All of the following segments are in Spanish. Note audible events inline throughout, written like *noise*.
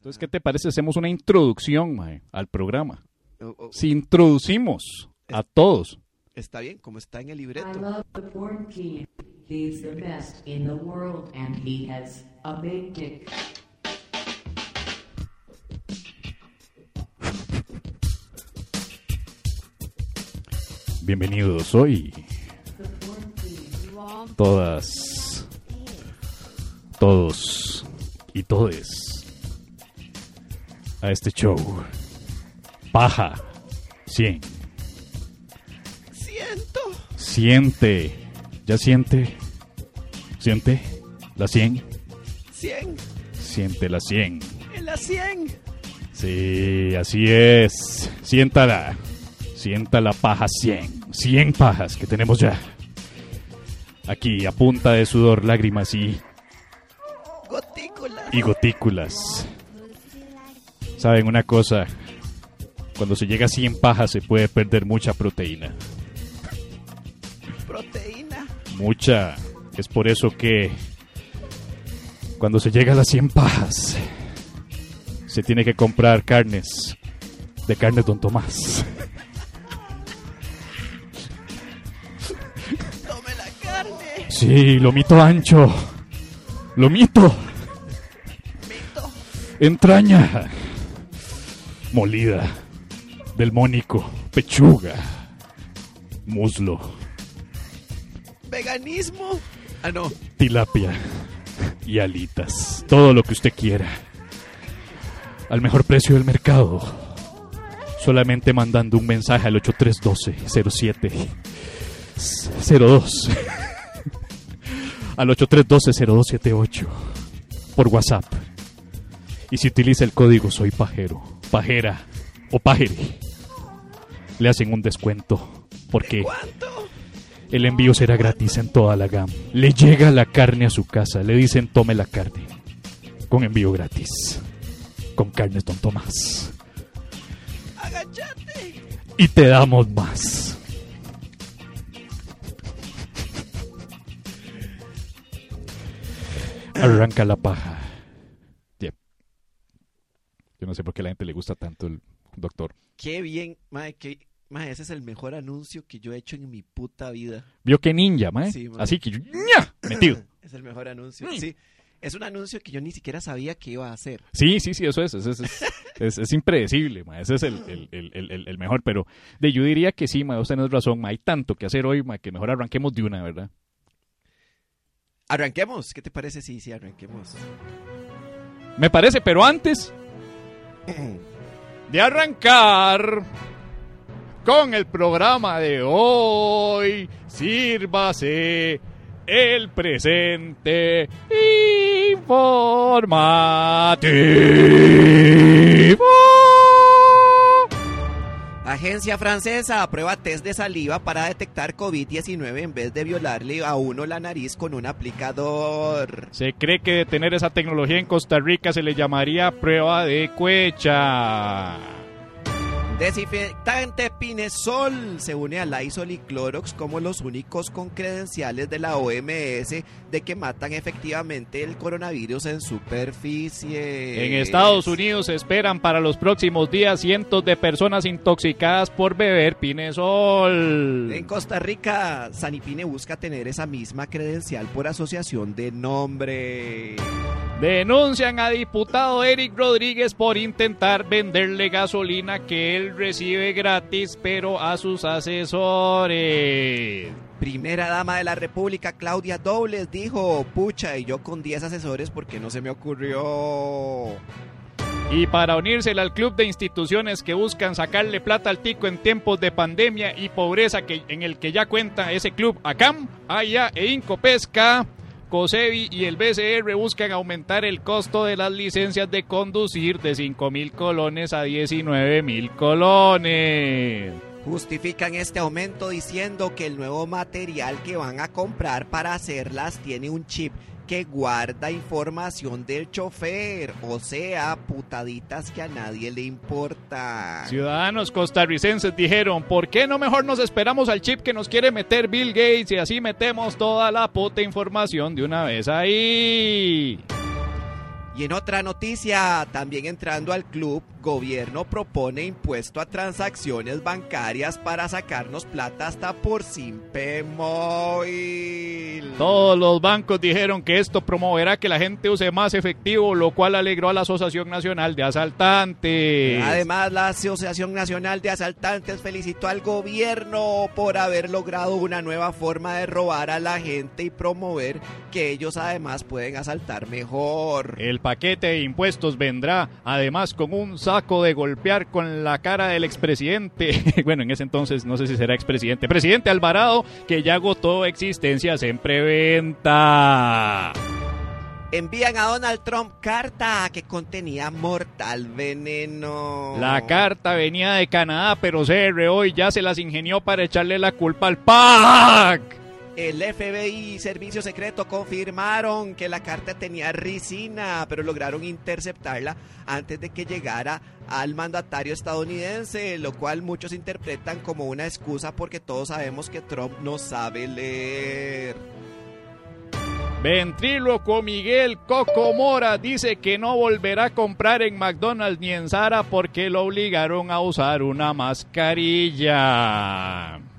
Entonces, ¿qué te parece? Hacemos una introducción mae, al programa. O- o- Si introducimos a todos. Está bien, como está en el I libreto. love the porn king. He's the best in the world and he has a big dick. Bienvenidos hoy. Todas. Todos. Y todes. A este show. Paja. 100. Siento. Siente. ¿Ya siente? ¿Siente? ¿La 100? 100. Siente la 100. En la 100. Sí, así es. Siéntala. Sienta la paja 100. 100 pajas que tenemos ya. Aquí, a punta de sudor, lágrimas y, Gotícula. y gotículas. ¿Saben una cosa? Cuando se llega a 100 pajas se puede perder mucha proteína. Proteína. Mucha. Es por eso que cuando se llega a las 100 pajas se tiene que comprar carnes de carne Don Tomás. Tome la carne. Sí, lomito ancho. Lomito. Mito. Entraña. Molida. Del mónico. Pechuga. Muslo. Veganismo. Ah, no. tilapia y alitas. Todo lo que usted quiera. Al mejor precio del mercado. Solamente mandando un mensaje al 8312-07. 02. al 8312-0278. Por WhatsApp. Y si utiliza el código Soy Pajero, Pajera o Pajere, le hacen un descuento. Porque el envío será gratis en toda la gama. Le llega la carne a su casa. Le dicen tome la carne. Con envío gratis. Con carnes Don Tomás. Agachate. Y te damos más. Arranca la paja. Yo no sé por qué a la gente le gusta tanto el doctor. Qué bien. Mae, que... Mae, ese es el mejor anuncio que yo he hecho en mi puta vida. Vio que ninja, mae. Sí, mae. Así que yo, ¡ña! metido. *clears throat* Es el mejor anuncio. Mm. Sí. Es un anuncio que yo ni siquiera sabía que iba a hacer. Sí, sí, sí, eso es. eso es, es, *laughs* es- es impredecible, ma. Ese es el, el- el- el- mejor. Pero de, yo diría que sí, ma. Usted no razón, ma. Hay tanto que hacer hoy, ma, que mejor arranquemos de una, ¿verdad? Arranquemos. ¿Qué te parece? Sí, sí, arranquemos. Me parece, pero antes de arrancar con el programa de hoy, sírvase el presente informativo. Agencia francesa aprueba test de saliva para detectar COVID-19 en vez de violarle a uno la nariz con un aplicador. Se cree que de tener esa tecnología en Costa Rica se le llamaría prueba de cuecha. Desinfectante Pinesol se une a Lysol y Clorox como los únicos con credenciales de la OMS de que matan efectivamente el coronavirus en superficie. En Estados Unidos se esperan para los próximos días cientos de personas intoxicadas por beber pinesol. En Costa Rica, Sanipine busca tener esa misma credencial por asociación de nombre. Denuncian a diputado Eric Rodríguez por intentar venderle gasolina que él recibe gratis, pero a sus asesores. Primera dama de la República, Claudia Dobles, dijo, pucha, y yo con 10 asesores porque no se me ocurrió. Y para unírsela al club de instituciones que buscan sacarle plata al tico en tiempos de pandemia y pobreza que, en el que ya cuenta ese club ACAM, AIA e Incopesca, COSEBI y el BCR buscan aumentar el costo de las licencias de conducir de 5 mil colones a 19 mil colones. Justifican este aumento diciendo que el nuevo material que van a comprar para hacerlas tiene un chip que guarda información del chofer, o sea, putaditas que a nadie le importa. Ciudadanos costarricenses dijeron, ¿por qué no mejor nos esperamos al chip que nos quiere meter Bill Gates y así metemos toda la puta información de una vez ahí? Y en otra noticia, también entrando al club, gobierno propone impuesto a transacciones bancarias para sacarnos plata hasta por Simpe Móvil. Todos los bancos dijeron que esto promoverá que la gente use más efectivo, lo cual alegró a la Asociación Nacional de Asaltantes. Además, la Asociación Nacional de Asaltantes felicitó al gobierno por haber logrado una nueva forma de robar a la gente y promover que ellos además pueden asaltar mejor. El paquete de impuestos vendrá además con un saco de golpear con la cara del expresidente. *laughs* bueno, en ese entonces no sé si será expresidente. Presidente Alvarado, que ya agotó existencias en preventa. Envían a Donald Trump carta que contenía mortal veneno. La carta venía de Canadá, pero CR hoy ya se las ingenió para echarle la culpa al PAC. El FBI y Servicio Secreto confirmaron que la carta tenía ricina, pero lograron interceptarla antes de que llegara al mandatario estadounidense, lo cual muchos interpretan como una excusa porque todos sabemos que Trump no sabe leer. Ventríloco Miguel Coco Mora dice que no volverá a comprar en McDonald's ni en Zara porque lo obligaron a usar una mascarilla.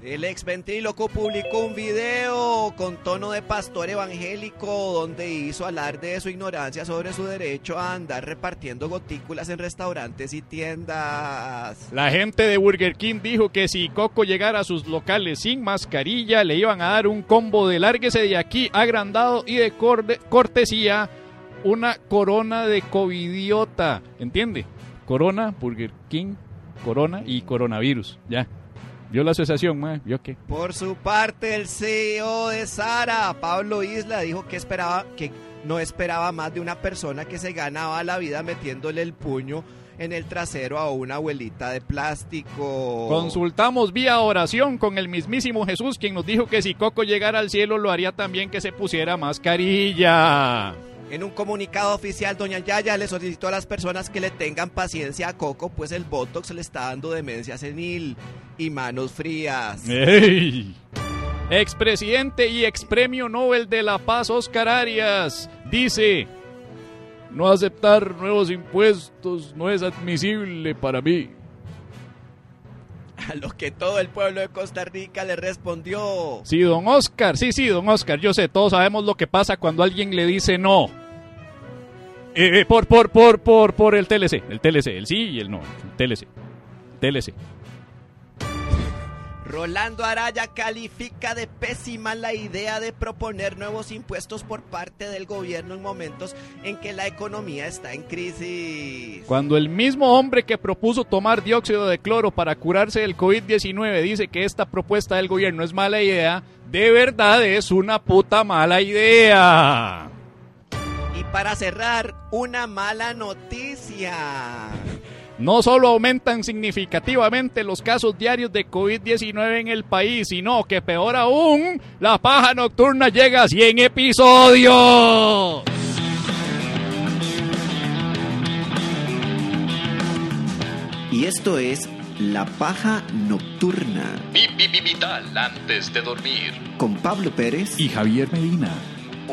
El ex ventríloco publicó un video con tono de pastor evangélico donde hizo alarde de su ignorancia sobre su derecho a andar repartiendo gotículas en restaurantes y tiendas. La gente de Burger King dijo que si Coco llegara a sus locales sin mascarilla le iban a dar un combo de lárguese de aquí agrandado y de cortesía una corona de covidiota. ¿Entiende? Corona, Burger King, corona y coronavirus. Ya. Vio la asociación, mae? ¿Vio qué? Por su parte, el CEO de Sara, Pablo Isla, dijo que esperaba que no esperaba más de una persona que se ganaba la vida metiéndole el puño en el trasero a una abuelita de plástico. Consultamos vía oración con el mismísimo Jesús, quien nos dijo que si Coco llegara al cielo lo haría también que se pusiera mascarilla. En un comunicado oficial, doña Yaya le solicitó a las personas que le tengan paciencia a Coco, pues el Botox le está dando demencia senil y manos frías. ¡Ey! Expresidente y expremio Nobel de la Paz Oscar Arias dice, no aceptar nuevos impuestos no es admisible para mí. *laughs* A lo que todo el pueblo de Costa Rica le respondió. Sí, don Oscar, sí, sí, don Oscar, yo sé, todos sabemos lo que pasa cuando alguien le dice no. Eh, eh, por, por, por, por, por el TLC, el TLC, el sí y el no, el TLC, TLC. Rolando Araya califica de pésima la idea de proponer nuevos impuestos por parte del gobierno en momentos en que la economía está en crisis. Cuando el mismo hombre que propuso tomar dióxido de cloro para curarse del COVID-19 dice que esta propuesta del gobierno es mala idea, de verdad es una puta mala idea. Y para cerrar, una mala noticia. No solo aumentan significativamente los casos diarios de COVID-19 en el país, sino que peor aún, la paja nocturna llega a 100 episodios. Y esto es La Paja Nocturna Vital antes de dormir. con Pablo Pérez y Javier Medina.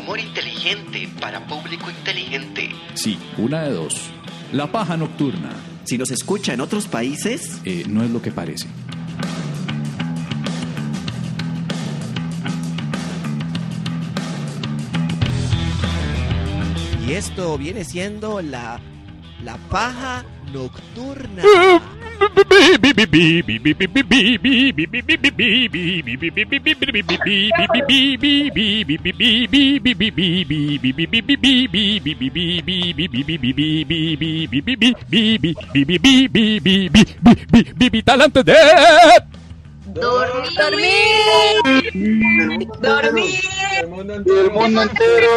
Humor inteligente para público inteligente. Sí, una de dos. La paja nocturna Si nos escucha en otros países, eh, no es lo que parece. Y esto viene siendo la, la paja nocturna. Vital antes de Dormir. Dormir. El mundo entero. El mundo entero,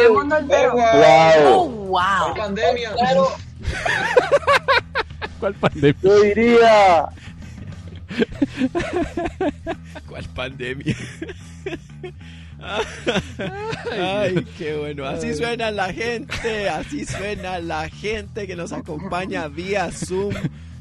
El mundo entero. Wow. wow. Pandemia. *laughs* ¿Cuál pandemia? Yo diría. ¿Cuál pandemia? Ay, qué bueno. Así suena la gente, así suena la gente que nos acompaña vía Zoom.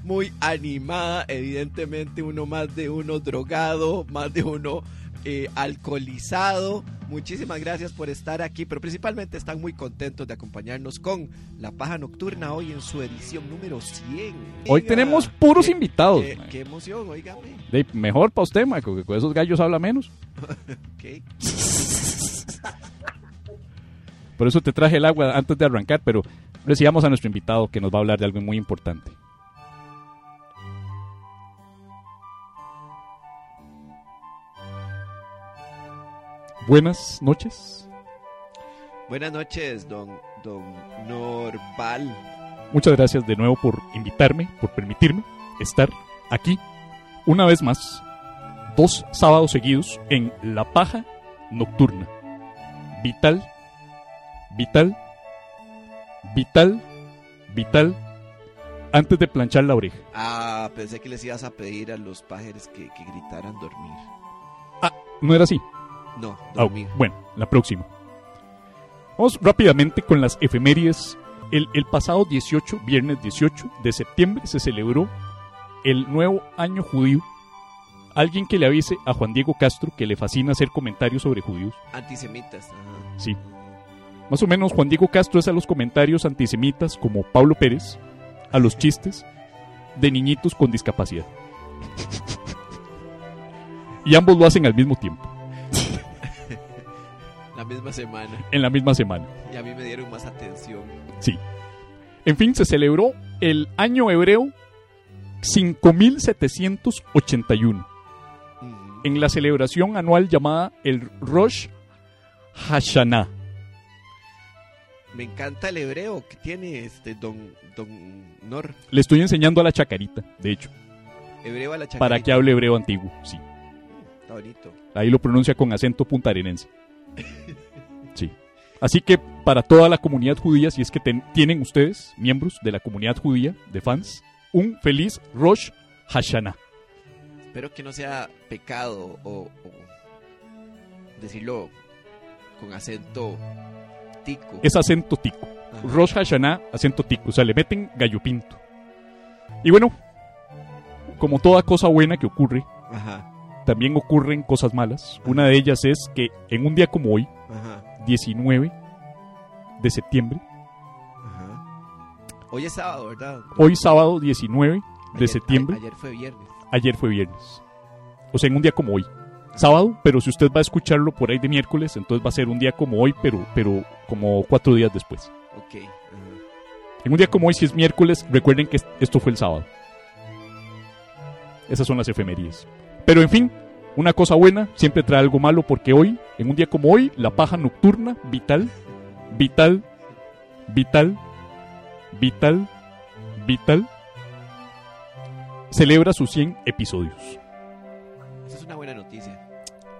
Muy animada, evidentemente uno más de uno drogado, más de uno eh, alcoholizado. Muchísimas gracias por estar aquí, pero principalmente están muy contentos de acompañarnos con La Paja Nocturna hoy en su edición número 100. Hoy Oiga, tenemos puros qué- invitados. Qué, emoción, oígame. De- mejor para usted, mae, que con esos gallos habla menos. *laughs* Ok. Por eso te traje el agua antes de arrancar, pero recibamos a nuestro invitado que nos va a hablar de algo muy importante. Buenas noches. Buenas noches, don, don Norval. Muchas gracias de nuevo por invitarme, por permitirme estar aquí una vez más, dos sábados seguidos en La Paja Nocturna. Vital, vital, vital, vital, antes de planchar la oreja. Ah, pensé que les ibas a pedir a los pájaros que, que gritaran dormir. ¿No era así? No, Ah, dormir. bueno, la próxima. Vamos rápidamente con las efemérides. El, el pasado 18, viernes 18 de septiembre, se celebró el nuevo año judío. Alguien que le avise a Juan Diego Castro que le fascina hacer comentarios sobre judíos. Antisemitas. ajá. Sí. Más o menos Juan Diego Castro es a los comentarios antisemitas como Pablo Pérez, a los chistes de niñitos con discapacidad. *laughs* Y ambos lo hacen al mismo tiempo, misma semana. en la misma semana. Y a mí me dieron más atención. Sí. En fin, se celebró el año hebreo 5781 Ujú. en la celebración anual llamada el Rosh Hashanah. Me encanta el hebreo que tiene este don, don Nor. Le estoy enseñando a la chacarita, de hecho, Hebreo a la chacarita. para que hable hebreo antiguo. Sí. Está bonito. Ahí lo pronuncia con acento puntarenense. *laughs* Sí. Así que para toda la comunidad judía, si es que ten- tienen ustedes, miembros de la comunidad judía, de fans, un feliz Rosh Hashanah. Espero que no sea pecado o, o decirlo con acento tico. Es acento tico. Ajá. Rosh Hashanah, acento tico. O sea, le meten gallo pinto. Y bueno, como toda cosa buena que ocurre, Ajá, también ocurren cosas malas. Una de ellas es que en un día como hoy, ajá, 19 de septiembre, ajá. Hoy es sábado, ¿verdad? hoy sábado 19 de Ayer- septiembre, a- ayer fue viernes. ayer fue viernes. O sea, en un día como hoy. Sábado, pero si usted va a escucharlo por ahí de miércoles, entonces va a ser un día como hoy, pero, pero como cuatro días después. Ok. ajá. En un día como hoy, si es miércoles, recuerden que esto fue el sábado. Esas son las efemerías. Pero en fin, una cosa buena siempre trae algo malo porque hoy, en un día como hoy, la paja nocturna, vital, vital, vital, vital, vital, celebra sus 100 episodios. Esa es una buena noticia.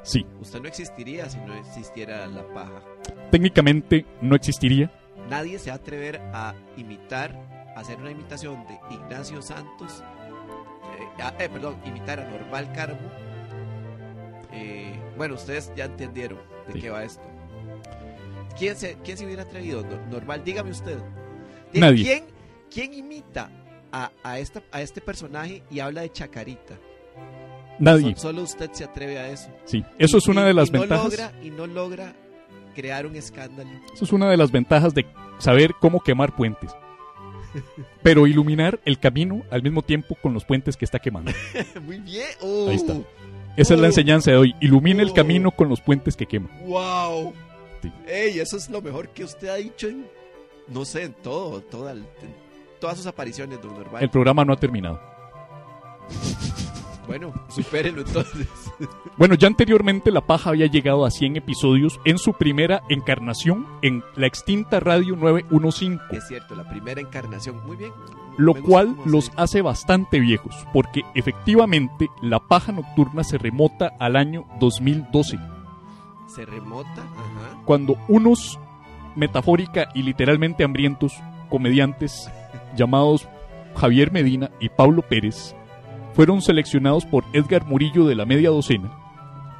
Sí, Usted no existiría si no existiera la paja. técnicamente no existiría. Nadie se va a atrever a imitar, a hacer una imitación de Ignacio Santos. eh, eh, perdón, imitar a Norval Carbo. Eh, bueno, ustedes ya entendieron de Sí. qué va esto. ¿Quién se, ¿Quién se hubiera atrevido? Nor- Norval, dígame usted. Nadie. ¿Quién, quién imita a, a, esta, a este personaje y habla de Chacarita? Nadie. So- solo usted se atreve a eso. Sí, eso Y- es una y- de las y no ventajas. logra- y no logra crear un escándalo. Eso es una de las ventajas de saber cómo quemar puentes. Pero iluminar el camino al mismo tiempo con los puentes que está quemando. *laughs* Muy bien. Ahí está. Esa es la enseñanza de hoy. Ilumina el camino con los puentes que quema. ¡Wow! Sí. ¡Ey! Eso es lo mejor que usted ha dicho en. No sé, en todo. Toda, en todas sus apariciones, don. El programa no ha terminado. *laughs* Bueno, supérelo entonces. *laughs* Bueno, ya anteriormente La Paja había llegado a 100 episodios en su primera encarnación en la extinta Radio 915. es cierto, la primera encarnación. Muy bien. lo Me cual los hace bastante viejos, porque efectivamente la paja nocturna se remota al año 2012, Se remota. Ajá. cuando unos metafórica y literalmente hambrientos comediantes *laughs* llamados Javier Medina y Pablo Pérez fueron seleccionados por Edgar Murillo de la media docena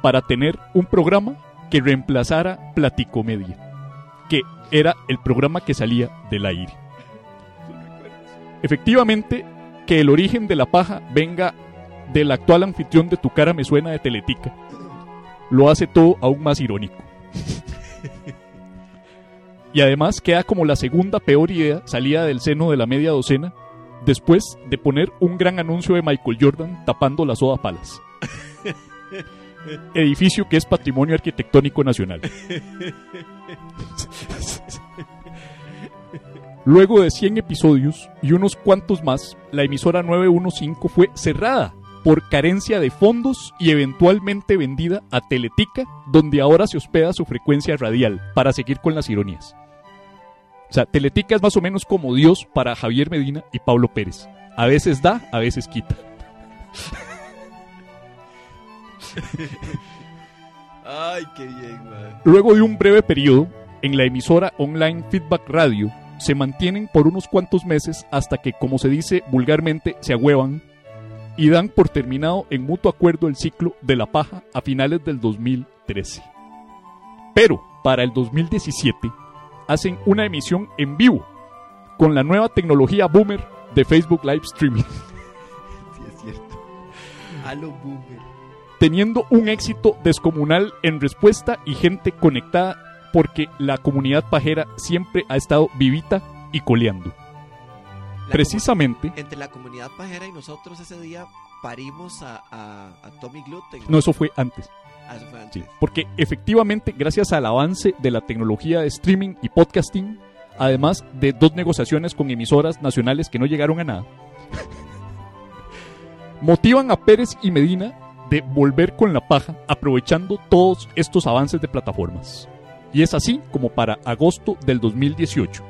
para tener un programa que reemplazara Platicomedia, que era el programa que salía del aire. Efectivamente, que el origen de la paja venga del actual anfitrión de Tu cara me suena de Teletica, lo hace todo aún más irónico. *laughs* y además queda como la segunda peor idea salida del seno de la media docena después de poner un gran anuncio de Michael Jordan tapando la soda palas. *laughs* Edificio que es patrimonio arquitectónico nacional. Luego de 100 episodios y unos cuantos más, la emisora 915 fue cerrada por carencia de fondos y eventualmente vendida a Teletica, donde ahora se hospeda su frecuencia radial, para seguir con las ironías. O sea, Teletica es más o menos como Dios para Javier Medina y Pablo Pérez. A veces da, a veces quita. *laughs* Ay, qué bien, man. Luego de un breve periodo, en la emisora online Feedback Radio, se mantienen por unos cuantos meses hasta que, como se dice vulgarmente, se agüevan y dan por terminado en mutuo acuerdo el ciclo de la paja a finales del 2013. Pero, para el 2017, hacen una emisión en vivo con la nueva tecnología boomer de Facebook Live Streaming. *laughs* Sí, es cierto. Halo Boomer. teniendo un éxito descomunal en respuesta y gente conectada porque la comunidad pajera siempre ha estado vivita y coleando. La Precisamente, Entre la comunidad pajera y nosotros ese día parimos a, a, a Tommy Gluten. no, eso fue antes. Eso fue antes. Sí, porque efectivamente, gracias al avance de la tecnología de streaming y podcasting, además de dos negociaciones con emisoras nacionales que no llegaron a nada, *laughs* motivan a Pérez y Medina de volver con la paja aprovechando todos estos avances de plataformas. Y es así como para agosto del 2018,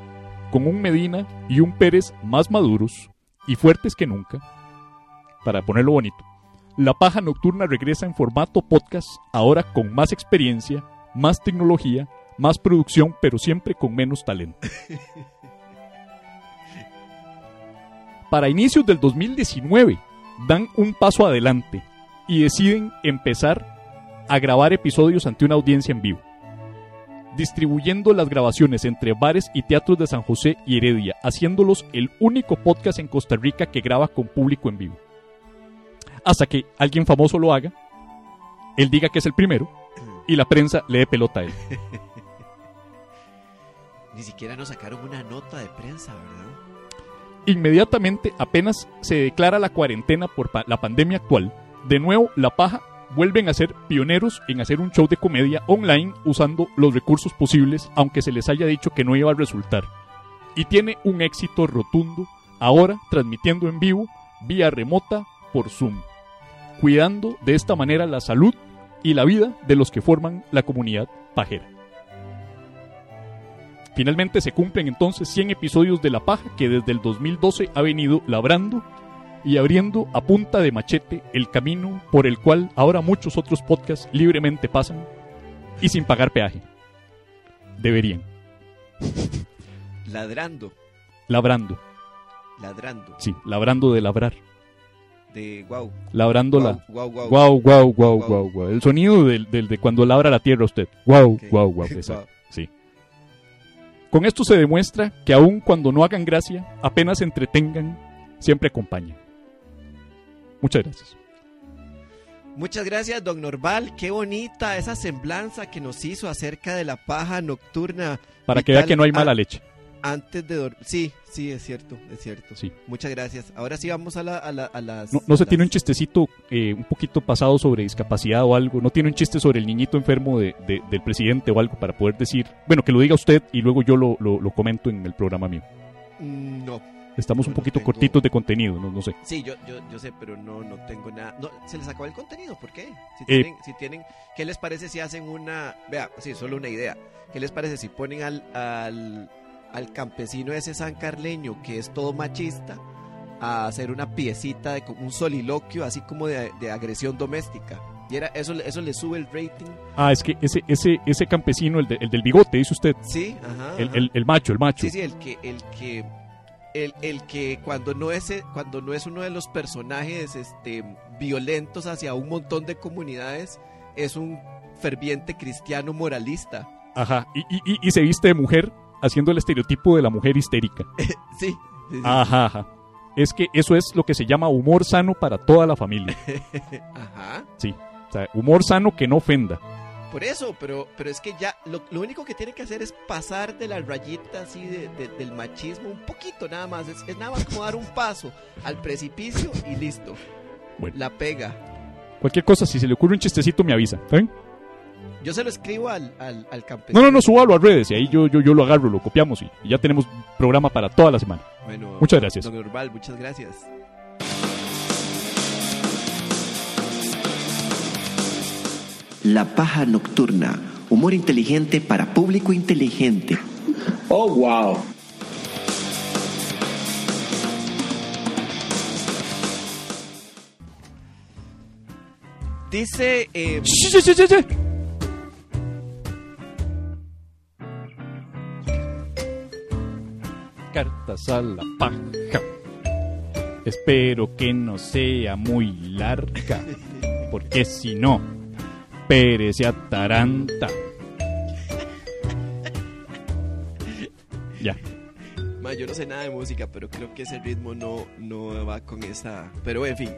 con un Medina y un Pérez más maduros y fuertes que nunca, para ponerlo bonito, la paja nocturna regresa en formato podcast, ahora con más experiencia, más tecnología, más producción, pero siempre con menos talento. *laughs* Para inicios del 2019, dan un paso adelante y deciden empezar a grabar episodios ante una audiencia en vivo, distribuyendo las grabaciones entre bares y teatros de San José y Heredia, haciéndolos el único podcast en Costa Rica que graba con público en vivo hasta que alguien famoso lo haga, él diga que es el primero y la prensa le dé pelota a él. *laughs* Ni siquiera nos sacaron una nota de prensa, ¿verdad? Inmediatamente, apenas se declara la cuarentena por pa- la pandemia actual, de nuevo la paja vuelven a ser pioneros en hacer un show de comedia online usando los recursos posibles, aunque se les haya dicho que no iba a resultar. Y tiene un éxito rotundo, ahora transmitiendo en vivo, vía remota, por Zoom, cuidando de esta manera la salud y la vida de los que forman la comunidad pajera. Finalmente se cumplen entonces 100 episodios de La Paja que desde el 2012 ha venido labrando y abriendo a punta de machete el camino por el cual ahora muchos otros podcasts libremente pasan y sin pagar peaje. Deberían. Ladrando, Labrando. ladrando. Sí, labrando de labrar. De wow. Labrando la... Wow, wow, guau, guau, Guau. guau, guau. El sonido del, del- de cuando labra la tierra usted. Guau, Ok. guau, guau. *laughs* exacto. Sí. Con esto se demuestra que aun cuando no hagan gracia, apenas se entretengan, siempre acompañan. Muchas gracias. Muchas gracias, don Norval. Qué bonita esa semblanza que nos hizo acerca de la paja nocturna Para que vea que no hay mala ah, leche. Antes de dormir. Sí, sí, es cierto, es cierto. Sí. Muchas gracias. Ahora sí vamos a, la- a la- a las... No, no se las- tiene un chistecito eh, un poquito pasado sobre discapacidad o algo. No tiene un chiste sobre el niñito enfermo de- de- del presidente o algo para poder decir. Bueno, que lo diga usted y luego yo lo, lo- lo comento en el programa mío. Mm, No. Estamos un no poquito tengo. cortitos de contenido, no, no sé. Sí, yo, yo, yo sé, pero no, no tengo nada. No, se les acabó el contenido, ¿por qué? Si Eh. tienen, si tienen, ¿qué les parece si hacen una, vea, sí, solo una idea. ¿Qué les parece si ponen al, al, al campesino ese san carleño que es todo machista a hacer una piecita de como un soliloquio así como de, de agresión doméstica? Y era, eso, eso le sube el rating. Ah, es que ese, ese, ese campesino, el, de- el del bigote, dice usted. Sí, ajá. El, ajá. el- el macho, el macho. Sí, sí, el que, el que, el, el que cuando no es, cuando no es uno de los personajes, este, violentos hacia un montón de comunidades, es un ferviente cristiano moralista. Ajá. Y, y- y- y se viste de mujer haciendo el estereotipo de la mujer histérica. *laughs* Sí. sí, sí. Ajá, ajá. Es que eso es lo que se llama humor sano para toda la familia. *laughs* Ajá. Sí. O sea, humor sano que no ofenda. Por eso, pero, pero es que ya lo, lo único que tiene que hacer es pasar de la rayita así de- de- del machismo un poquito nada más. Es, es nada más como dar un paso al precipicio y listo. Bueno. La pega. Cualquier cosa, si se le ocurre un chistecito, me avisa. ¿está bien? Yo se lo escribo al, al, al campesino. No, no, no, súbalo a redes y ahí yo, yo, yo lo agarro, lo copiamos y, y ya tenemos programa para toda la semana. Bueno, Muchas gracias. Don Urbal, muchas gracias. La paja nocturna. Humor inteligente para público inteligente. Oh, wow. Dice, eh, Cartas a la paja. Espero que no sea muy larga, porque si no, Pérez se ataranta. Ya. ma, yo no sé nada de música, pero creo que ese ritmo no, no va con esa. Pero en fin.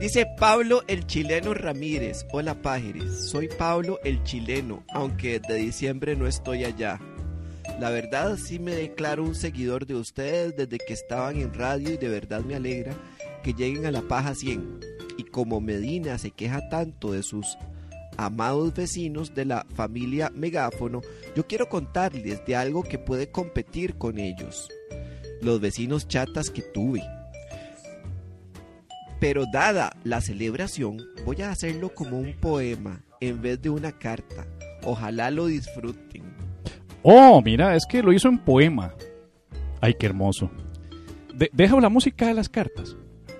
Dice Pablo el chileno Ramírez. Hola Pájeres, soy Pablo el chileno, aunque de diciembre no estoy allá. La verdad sí me declaro un seguidor de ustedes desde que estaban en radio y de verdad me alegra que lleguen a la paja 100. Y como Medina se queja tanto de sus amados vecinos de la familia Megáfono, yo quiero contarles de algo que puede competir con ellos. Los vecinos chatas que tuve. Pero dada la celebración, voy a hacerlo como un poema en vez de una carta. Ojalá lo disfruten. Oh, mira, es que lo hizo en poema. Ay, qué hermoso. De- deja la música de las cartas.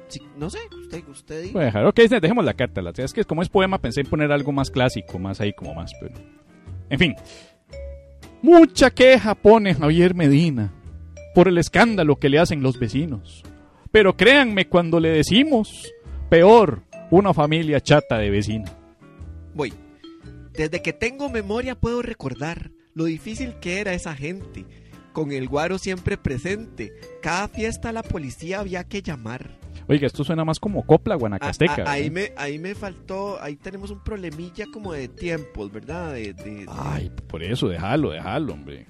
Sí, no sé, usted, usted diga. Voy a dejar. Ok, dejemos la carta. La, es que como es poema pensé en poner algo más clásico, más ahí como más. Pero... En fin. Mucha queja pone Javier Medina por el escándalo que le hacen los vecinos. Pero créanme cuando le decimos, peor, una familia chata de vecina. Voy. Desde que tengo memoria puedo recordar lo difícil que era esa gente. Con el guaro siempre presente. Cada fiesta la policía había que llamar. Oiga, esto suena más como copla guanacasteca. a- ahí, me, ahí me faltó, ahí tenemos un problemilla como de tiempos, ¿verdad? De, de- de- Ay, por eso, déjalo, déjalo, hombre.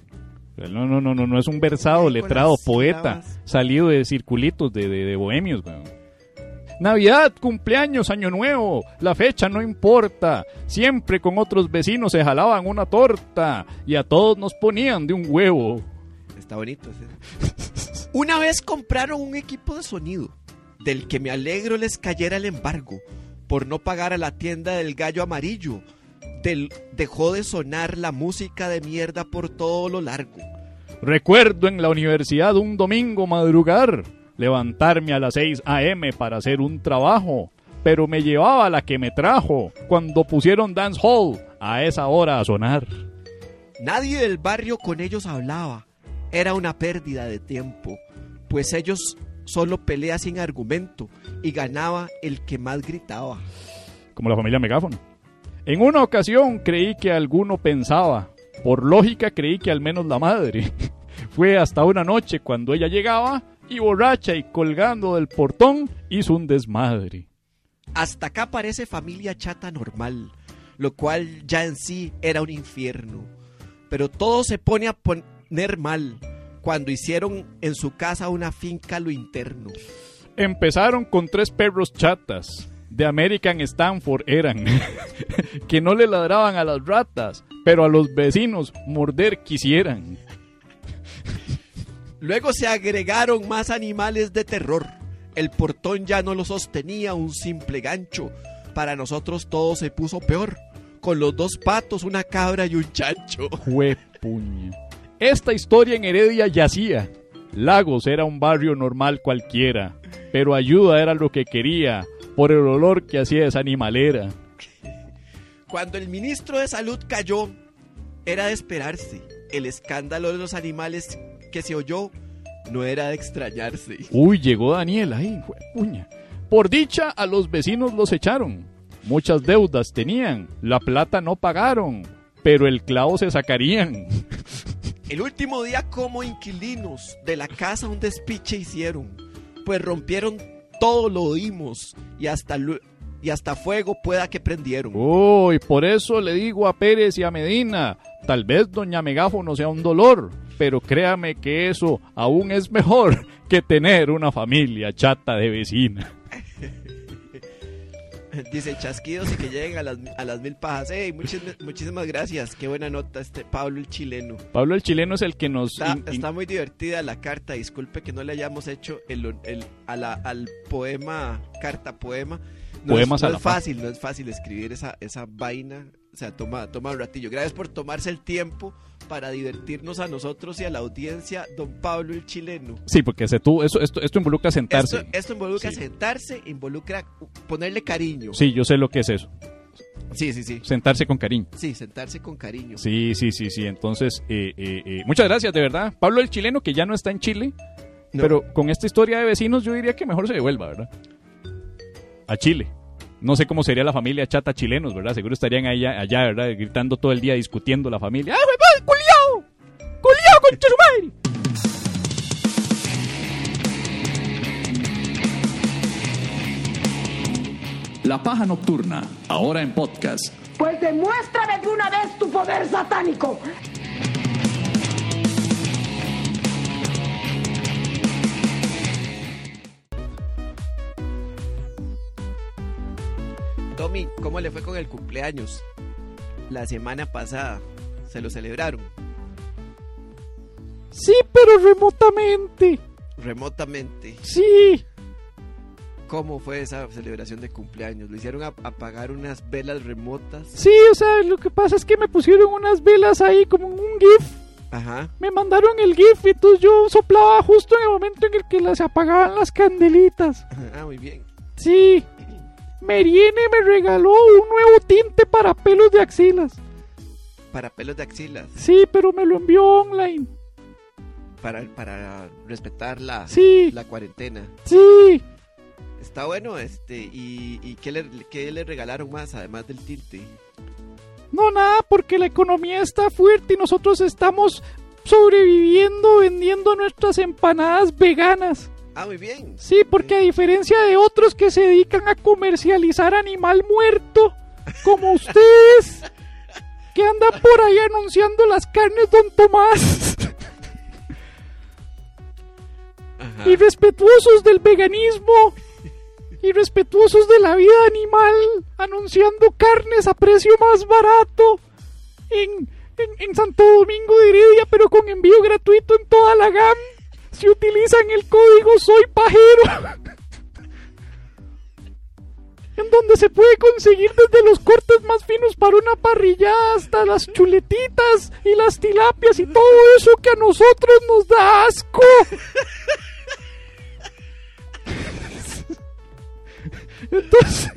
No, no, no, no, no es un versado, letrado, poeta, salido de circulitos de, de, de bohemios, weón. Navidad, cumpleaños, año nuevo, la fecha no importa. Siempre con otros vecinos se jalaban una torta y a todos nos ponían de un huevo. Está bonito. *laughs* Una vez compraron un equipo de sonido, del que me alegro les cayera el embargo, por no pagar a la tienda del gallo amarillo. Del, dejó de sonar la música de mierda por todo lo largo. Recuerdo en la universidad un domingo madrugar, levantarme a las 6 a.m. para hacer un trabajo, pero me llevaba la que me trajo cuando pusieron Dance Hall a esa hora a sonar. Nadie del barrio con ellos hablaba. Era una pérdida de tiempo, pues ellos solo pelea sin argumento y ganaba el que más gritaba. como la familia Megáfono. En una ocasión creí que alguno pensaba, por lógica creí que al menos la madre. *laughs* Fue hasta una noche cuando ella llegaba y borracha y colgando del portón hizo un desmadre. Hasta acá parece familia chata normal, lo cual ya en sí era un infierno. Pero todo se pone a poner mal cuando hicieron en su casa una finca a lo interno. Empezaron con tres perros chatas. De American Stanford eran. *laughs* que no le ladraban a las ratas, pero a los vecinos morder quisieran. Luego se agregaron más animales de terror. El portón ya no lo sostenía un simple gancho. Para nosotros todo se puso peor. Con los dos patos, una cabra y un chancho. *laughs* Juepuña. Esta historia en Heredia yacía. Lagos era un barrio normal cualquiera, pero ayuda era lo que quería, por el olor que hacía esa animalera. Cuando el ministro de salud cayó, era de esperarse. El escándalo de los animales que se oyó no era de extrañarse. Uy, llegó Daniel ahí, juepuña. Por dicha, a los vecinos los echaron. Muchas deudas tenían, la plata no pagaron, pero el clavo se sacarían. El último día como inquilinos de la casa un despiche hicieron, pues rompieron todo lo oímos y hasta y hasta fuego pueda que prendieron. Uy, por eso le digo a Pérez y a Medina, tal vez doña Megáfono sea un dolor, pero créame que eso aún es mejor *laughs* que tener una familia chata de vecina. *laughs* Dice chasquidos y que lleguen a las, a las mil pajas. Ey, muchis- muchísimas gracias. Qué buena nota este Pablo el chileno. Pablo el chileno es el que nos... Está, in- in- está muy divertida la carta. Disculpe que no le hayamos hecho el, el- a la- al poema, carta poema. No es, no es fácil, no es fácil escribir esa, esa vaina. O sea, toma, toma un ratillo. Gracias por tomarse el tiempo para divertirnos a nosotros y a la audiencia, don Pablo el chileno. Sí, porque se tú, eso, esto, esto involucra sentarse. Esto, esto involucra Sí. sentarse, involucra ponerle cariño. Sí, yo sé lo que es eso. sí, sí. Sí, Sentarse con cariño. Sí, sentarse con cariño. Sí, sí, sí, sí. Entonces, eh, eh, eh, muchas gracias, de verdad. Pablo el chileno, que ya no está en Chile, No. pero con esta historia de vecinos yo diría que mejor se devuelva, ¿verdad? A Chile. No sé cómo sería la familia chata chilenos, ¿verdad? Seguro estarían allá, allá ¿verdad? Gritando todo el día, discutiendo la familia. ¡Ah, culiao! ¡Culiao, concha su madre! La paja nocturna, ahora en podcast. Pues demuéstrame de una vez tu poder satánico. Tommy, ¿cómo le fue con el cumpleaños? La semana pasada. ¿Se lo celebraron? Sí, pero remotamente. Remotamente. Sí. ¿Cómo fue esa celebración de cumpleaños? ¿Lo hicieron apagar unas velas remotas? Sí, o sea, lo que pasa es que me pusieron unas velas ahí como un GIF. Ajá. Me mandaron el GIF y entonces yo soplaba justo en el momento en el que las apagaban las candelitas. Ah, muy bien. Sí. Meriene me regaló un nuevo tinte para pelos de axilas. Para pelos de axilas. Sí, pero me lo envió online. Para, para respetar la, Sí. la cuarentena. Sí. Está bueno, este. ¿Y, y qué, le, qué le regalaron más además del tinte? No, nada, porque la economía está fuerte y nosotros estamos sobreviviendo vendiendo nuestras empanadas veganas. Ah, muy bien. Sí, porque a diferencia de otros que se dedican a comercializar animal muerto, como *laughs* ustedes, que andan por ahí anunciando las carnes Don Tomás, Ajá. y respetuosos del veganismo, y respetuosos de la vida animal, anunciando carnes a precio más barato en, en, en Santo Domingo de Heredia, pero con envío gratuito en toda la GAM, si utilizan el código Soy Pajero. En donde se puede conseguir desde los cortes más finos para una parrillada hasta las chuletitas y las tilapias y todo eso que a nosotros nos da asco. Entonces,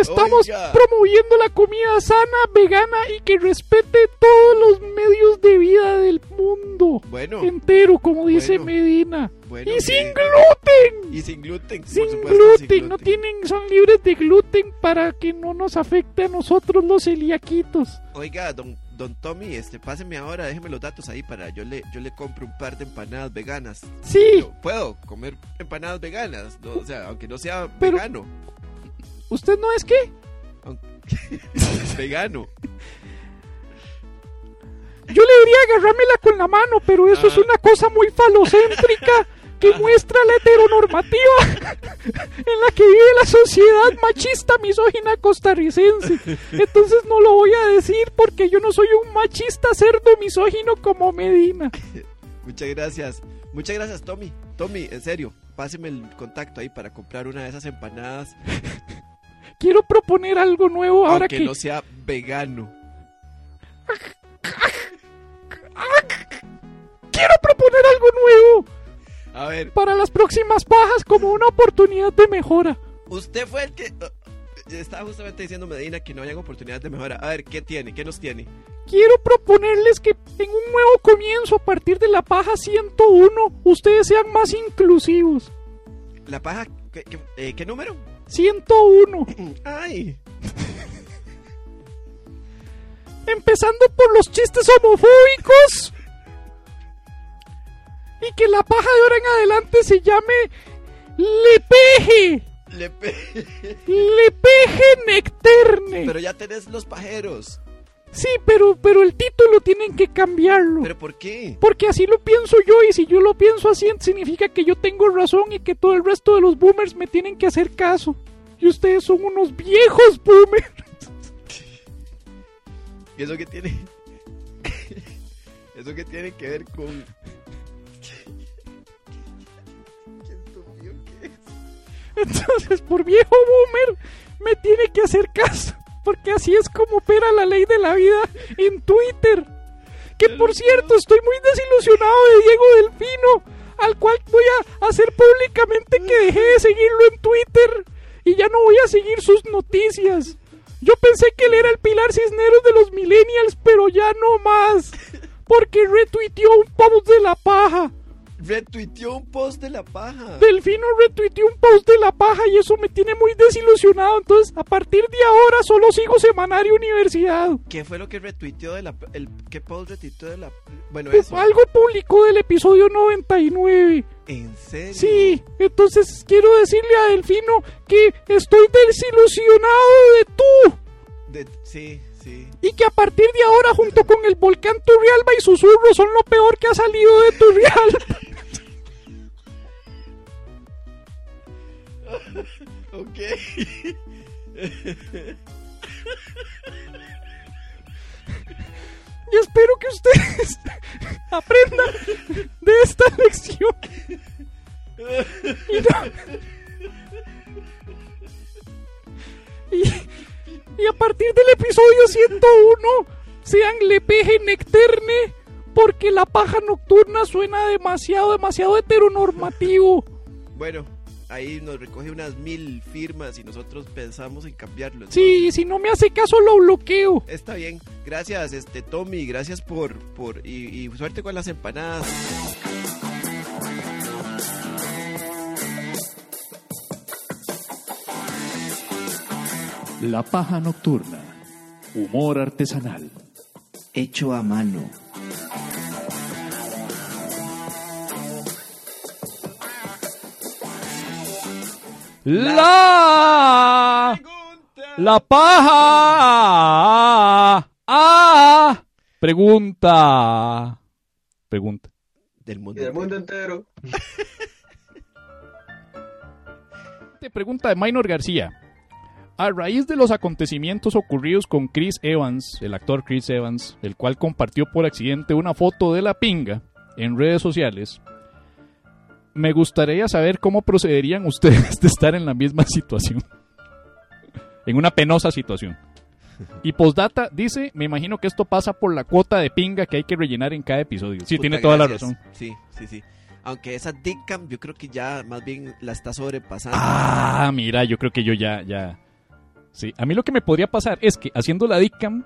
estamos Oiga. promoviendo la comida sana, vegana y que respete todos los medios de vida del mundo Bueno. entero, como dice Bueno. Medina. Bueno, y sin gluten. Y sin gluten. por Sin supuesto, gluten, sin no gluten. tienen, son libres de gluten para que no nos afecte a nosotros los celiaquitos. Oiga, don, don Tommy, este, páseme ahora, déjeme los datos ahí para yo le, yo le compro un par de empanadas veganas. Sí, Yo puedo comer empanadas veganas, no, o sea, aunque no sea Pero- vegano. ¿Usted no es qué? *laughs* vegano. Yo le diría agarrármela con la mano, pero eso es Ah. una cosa muy falocéntrica que muestra la heteronormativa en la que vive la sociedad machista misógina costarricense. Entonces no lo voy a decir porque yo no soy un machista cerdo misógino como Medina. Muchas gracias. Muchas gracias, Tommy. Tommy, en serio, páseme el contacto ahí para comprar una de esas empanadas, Quiero proponer algo nuevo ahora aunque que no sea vegano. quiero proponer algo nuevo A ver, para las próximas pajas como una oportunidad de mejora. usted fue el que... uh, estaba justamente diciendo Medina que no hayan oportunidades de mejora. A ver, ¿qué tiene? ¿Qué nos tiene? Quiero proponerles que en un nuevo comienzo a partir de la paja 101 ustedes sean más inclusivos. La paja... ¿Qué, qué- eh, ¿qué número? 101. *laughs* Ay. Empezando por los chistes homofóbicos. Y que la paja de ahora en adelante se llame Lepeje. Le pe- Lepeje Necterne. Pero ya tenés los pajeros. Sí, pero, pero el título tienen que cambiarlo. ¿Pero por qué? Porque así lo pienso yo y si yo lo pienso así significa que yo tengo razón y que todo el resto de los boomers me tienen que hacer caso. Y ustedes son unos viejos boomers. ¿Y eso qué tiene? ¿Eso qué tiene que ver con...? ¿Qué estúpido que es? Entonces, por viejo boomer, me tiene que hacer caso. Porque así es como opera la ley de la vida en Twitter. Que por cierto, estoy muy desilusionado de Diego Delfino, al cual voy a hacer públicamente que dejé de seguirlo en Twitter y ya no voy a seguir sus noticias. Yo pensé que él era el Pilar Cisneros de los Millennials, pero ya no más. Porque retuiteó un post de la paja. Retuiteó un post de la paja. Delfino retuiteó un post de la paja y eso me tiene muy desilusionado. Entonces, a partir de ahora solo sigo Semanario Universidad. ¿Qué fue lo que retuiteó de la... El, ¿Qué post retuiteó de la... Bueno, Pues, eso. algo publicó del episodio 99. ¿En serio? Sí, entonces quiero decirle a Delfino que estoy desilusionado de tú. De- sí, sí. Y que a partir de ahora, junto con el volcán Turrialba y susurros, son lo peor que ha salido de Turrialba. *laughs* Ok. Y espero que ustedes *laughs* aprendan de esta lección. Y, no- y, y a partir del episodio 101, sean lepeje necterne, porque la paja nocturna suena demasiado, demasiado heteronormativo. Bueno, ahí nos recoge unas mil firmas y nosotros pensamos en cambiarlo. Sí, si no me hace caso lo bloqueo. Está bien. Gracias, este Tommy. Gracias por... por y, y suerte con las empanadas. La paja nocturna. Humor artesanal. Hecho a mano. La la paja ah pregunta pregunta Del mundo. Del mundo entero. *laughs* Te pregunta de Minor García. A raíz de los acontecimientos ocurridos con Chris Evans, el actor Chris Evans, el cual compartió por accidente una foto de la pinga en redes sociales, me gustaría saber cómo procederían ustedes de estar en la misma situación. en una penosa situación. Y postdata dice, me imagino que esto pasa por la cuota de pinga que hay que rellenar en cada episodio. Sí, Puta, tiene toda la razón. Sí, sí, sí. Aunque esa Dickcam yo creo que ya más bien la está sobrepasando. Ah, mira, yo creo que yo ya, ya. Sí, a mí lo que me podría pasar es que haciendo la DICAM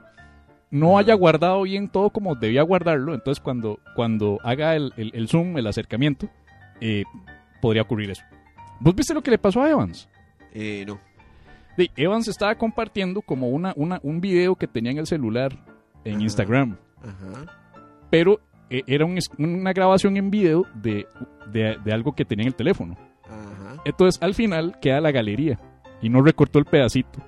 no haya guardado bien todo como debía guardarlo. Entonces, cuando, cuando haga el, el- el zoom, el acercamiento, eh, podría ocurrir eso. ¿Vos viste lo que le pasó a Evans? Eh, no. Evans estaba compartiendo como una, una, un video que tenía en el celular en Ajá. Instagram, Ajá. pero eh, era un una grabación en video de, de, de algo que tenía en el teléfono. Ajá. Entonces al final queda la galería y no recortó el pedacito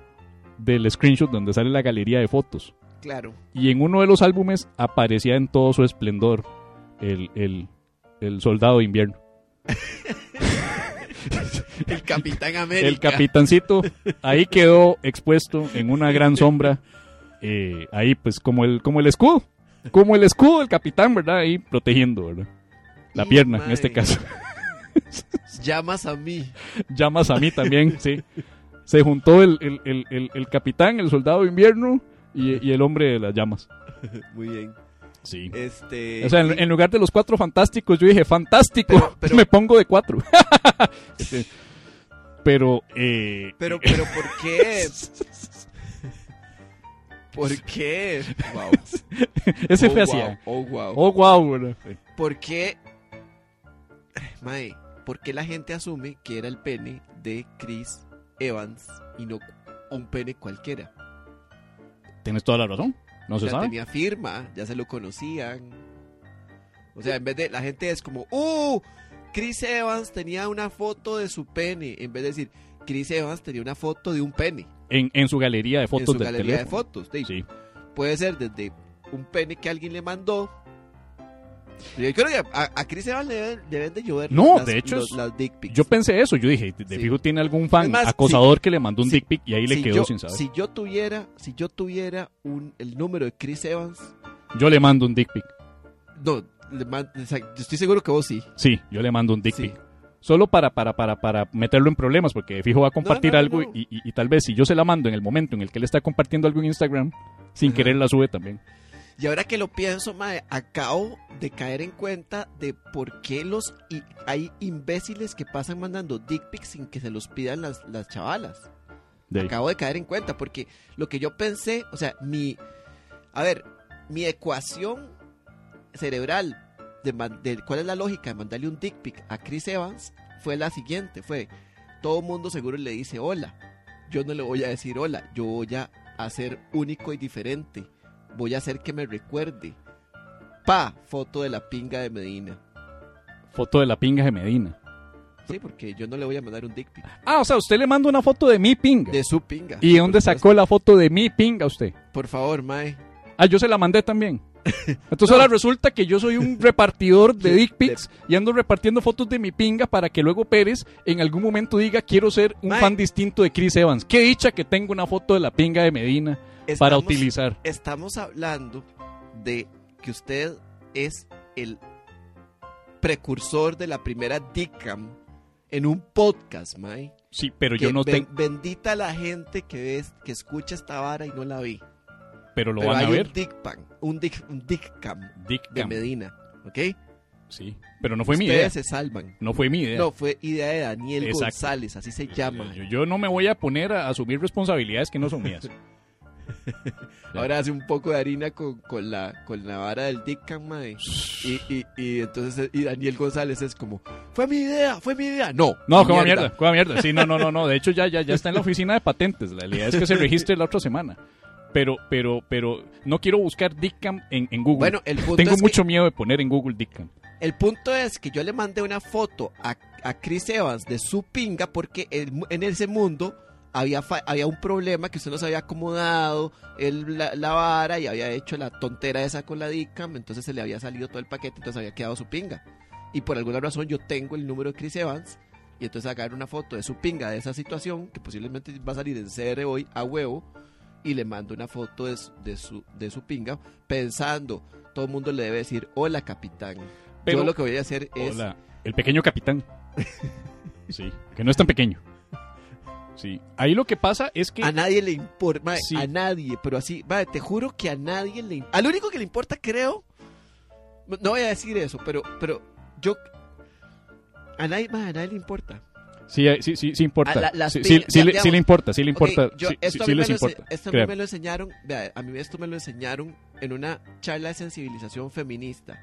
del screenshot donde sale la galería de fotos. Claro. Y en uno de los álbumes aparecía en todo su esplendor el, el, el soldado de invierno. *laughs* El Capitán América. El capitancito ahí quedó expuesto en una gran sombra. eh, ahí pues como el, como el escudo. Como el escudo del capitán, ¿verdad? Ahí protegiendo, ¿verdad? La Y, pierna, en este caso. *laughs* Llamas a mí. llamas a mí también, sí. Se juntó el, el, el, el, el capitán, el soldado de invierno y, y el hombre de las llamas. *laughs* Muy bien. Sí. Este. O sea, en, en lugar de los cuatro fantásticos, yo dije, fantástico, Pero- pero- *laughs* me pongo de cuatro. *laughs* Este, pero, eh, Pero, pero, ¿por qué? *laughs* ¿Por qué? Wow. ese oh, fue wow. así. Oh, wow. Oh, wow. ¿Por qué? Mae, ¿por qué la gente asume que era el pene de Chris Evans y no un pene cualquiera? Tienes toda la razón. No se ya sabe. tenía firma, ya se lo conocían. O sea, en vez de la gente es como, ¡Uh! Chris Evans tenía una foto de su pene. En vez de decir, Chris Evans tenía una foto de un pene En, en su galería de en fotos su del galería de teléfono. fotos. Sí. Sí. Puede ser desde un pene que alguien le mandó. Yo creo que a, a Chris Evans le deben, deben de llover No, las, de hecho los- es- las dick pics. Yo pensé eso, yo dije, de Sí. fijo tiene algún fan más, acosador que le mandó un sí. dick pic y ahí le quedó yo, sin saber. Si yo tuviera, si yo tuviera un, el número de Chris Evans, Yo le mando un dick pic. no, le man- o sea, yo estoy seguro que vos sí. Sí, yo le mando un dick pic. Solo para, para, para, para meterlo en problemas, porque de fijo va a compartir no, algo no. Y, y- y tal vez si yo se la mando en el momento en el que él está compartiendo algo en Instagram, sin Ajá. querer la sube también. Y ahora que lo pienso, mae, acabo de caer en cuenta de por qué los hay imbéciles que pasan mandando dick pics sin que se los pidan las, las chavalas. De. Acabo de caer en cuenta porque lo que yo pensé, o sea, mi, a ver, mi ecuación cerebral de, de cuál es la lógica de mandarle un dick pic a Chris Evans fue la siguiente, fue, todo mundo seguro le dice hola, yo no le voy a decir hola, yo voy a hacer único y diferente, voy a hacer que me recuerde. Pa, foto de la pinga de Medina. Foto de la pinga de Medina. Sí, porque yo no le voy a mandar un dick pic. Ah, o sea, usted le manda una foto de mi pinga. De su pinga. ¿Y de dónde sacó supuesto. la foto de mi pinga usted? Por favor, Mae. Ah, yo se la mandé también. *laughs* Entonces No. ahora resulta que yo soy un repartidor de dick pics y ando repartiendo fotos de mi pinga para que luego Pérez en algún momento diga quiero ser un fan distinto de Chris Evans. Qué dicha que tengo una foto de la pinga de Medina para Estamos- utilizar. Estamos hablando de que usted es el precursor de la primera Dickcam en un podcast, Mae. Sí, pero Que yo no tengo... Bendita la gente que ves, que escucha esta vara y no la ve. Pero lo Pero van hay a ver. un Dickcam, un, un Dick de. Medina, ¿ok? Sí, pero no fue mi Ustedes idea. se salvan. No fue mi idea. No, fue idea de Daniel Exacto. González, así se llama. Yo, yo no me voy a poner a asumir responsabilidades que no son mías. *laughs* *laughs* Ahora hace un poco de harina con, con la, con la vara del Dickcam, mae. Y, y, y entonces y Daniel González es como, fue mi idea, fue mi idea. No, No, como mierda, como mierda. Sí, no, no, no, no. De hecho, ya, ya, ya está en la oficina de patentes. La idea es que se registre la otra semana. Pero, pero, pero no quiero buscar Dickcam en, en Google. Bueno, el punto, Tengo es que- mucho miedo de poner en Google Dickcam. el punto es que yo le mandé una foto a, a Chris Evans de su pinga porque en ese mundo había, había un problema que usted no se había acomodado el, la, la vara y había hecho la tontera esa con la Dickcam, entonces se le había salido todo el paquete, entonces había quedado su pinga. Y por alguna razón yo tengo el número de Chris Evans y entonces agarro una foto de su pinga de esa situación que posiblemente va a salir en CR hoy a huevo y le mando una foto de su, de su, de su pinga pensando, todo el mundo le debe decir, hola capitán. Pero- yo lo que voy a hacer es... Hola, el pequeño capitán. *laughs* Sí, que no es tan pequeño. Sí, ahí lo que pasa es que A nadie le importa, mae, Sí. a nadie, pero así, mae, te juro que a nadie le im- Al único que le importa, creo, no voy a decir eso, pero, pero yo, a nadie, mae, a nadie le importa. sí, sí, sí, sí importa. A la- las sí, ya, le, digamos, sí le importa, sí le importa. Yo- sí, esto a mí les me lo importa. esto a mí me lo enseñaron, vea, a mí esto me lo enseñaron en una charla de sensibilización feminista.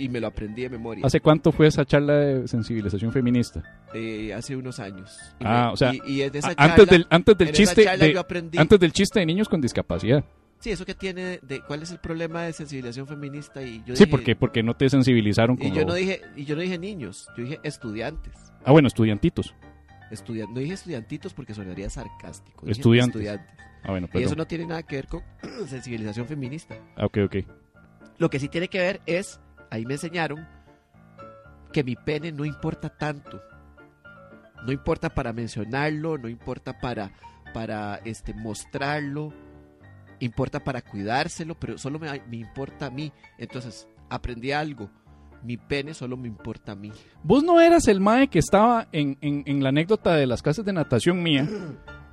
Y me lo aprendí de memoria. ¿Hace cuánto fue esa charla de sensibilización feminista? eh, hace unos años. Y Ah, me- o sea, y, y en esa charla, antes del, antes del chiste de, yo aprendí. antes del chiste de niños con discapacidad. Sí, eso que tiene de cuál es el problema de sensibilización feminista y yo Sí, dije- porque porque no te sensibilizaron con y yo lo- no dije y yo no dije niños, yo dije estudiantes. Ah, bueno, estudiantitos. Estudian- no dije estudiantitos porque sonaría sarcástico. Estudiantes. estudiantes. Ah, bueno, Y eso perdón. no tiene nada que ver con *clears throat* sensibilización feminista. Ah, ok, ok. Lo que sí tiene que ver es, ahí me enseñaron que mi pene no importa tanto. No importa para mencionarlo, no importa para, para este, mostrarlo, importa para cuidárselo, pero solo me, me importa a mí. Entonces, aprendí algo. Mi pene solo me importa a mí. Vos no eras el mae que estaba en, en, en la anécdota de las clases de natación mía,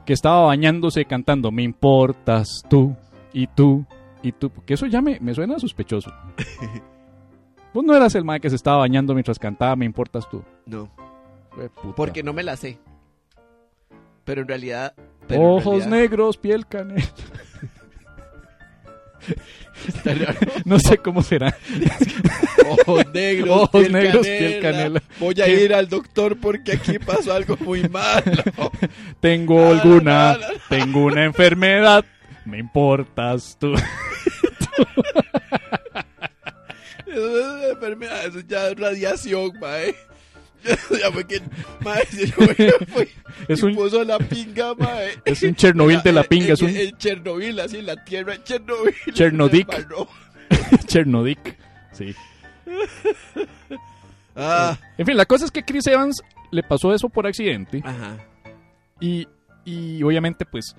que estaba bañándose cantando Me importas tú y tú y tú, porque eso ya me, me suena sospechoso. *laughs* Vos no eras el mae que se estaba bañando mientras cantaba Me importas tú. No, Jue puta. porque no me la sé. Pero en realidad... pero en Ojos realidad- negros, piel canela. Está raro. *laughs* No sé cómo será. Ojos negros, *laughs* Ojos piel negros, canela. piel canela. Voy a ¿Qué? ir al doctor porque aquí pasó algo muy malo. *laughs* Tengo Ah, alguna, no, no, no. tengo una enfermedad. Me importas tú. Eso es enfermedad, eso ya es radiación, mae. *laughs* Ya fue que, mae, se fue, *laughs* Es un- puso la pinga, mae. *laughs* Es un Chernobyl de la pinga, es un Chernobyl, así, la tierra de Chernobyl. Chernodic. Sí. Ah, En fin, la cosa es que Chris Evans le pasó eso por accidente ajá. y, y obviamente pues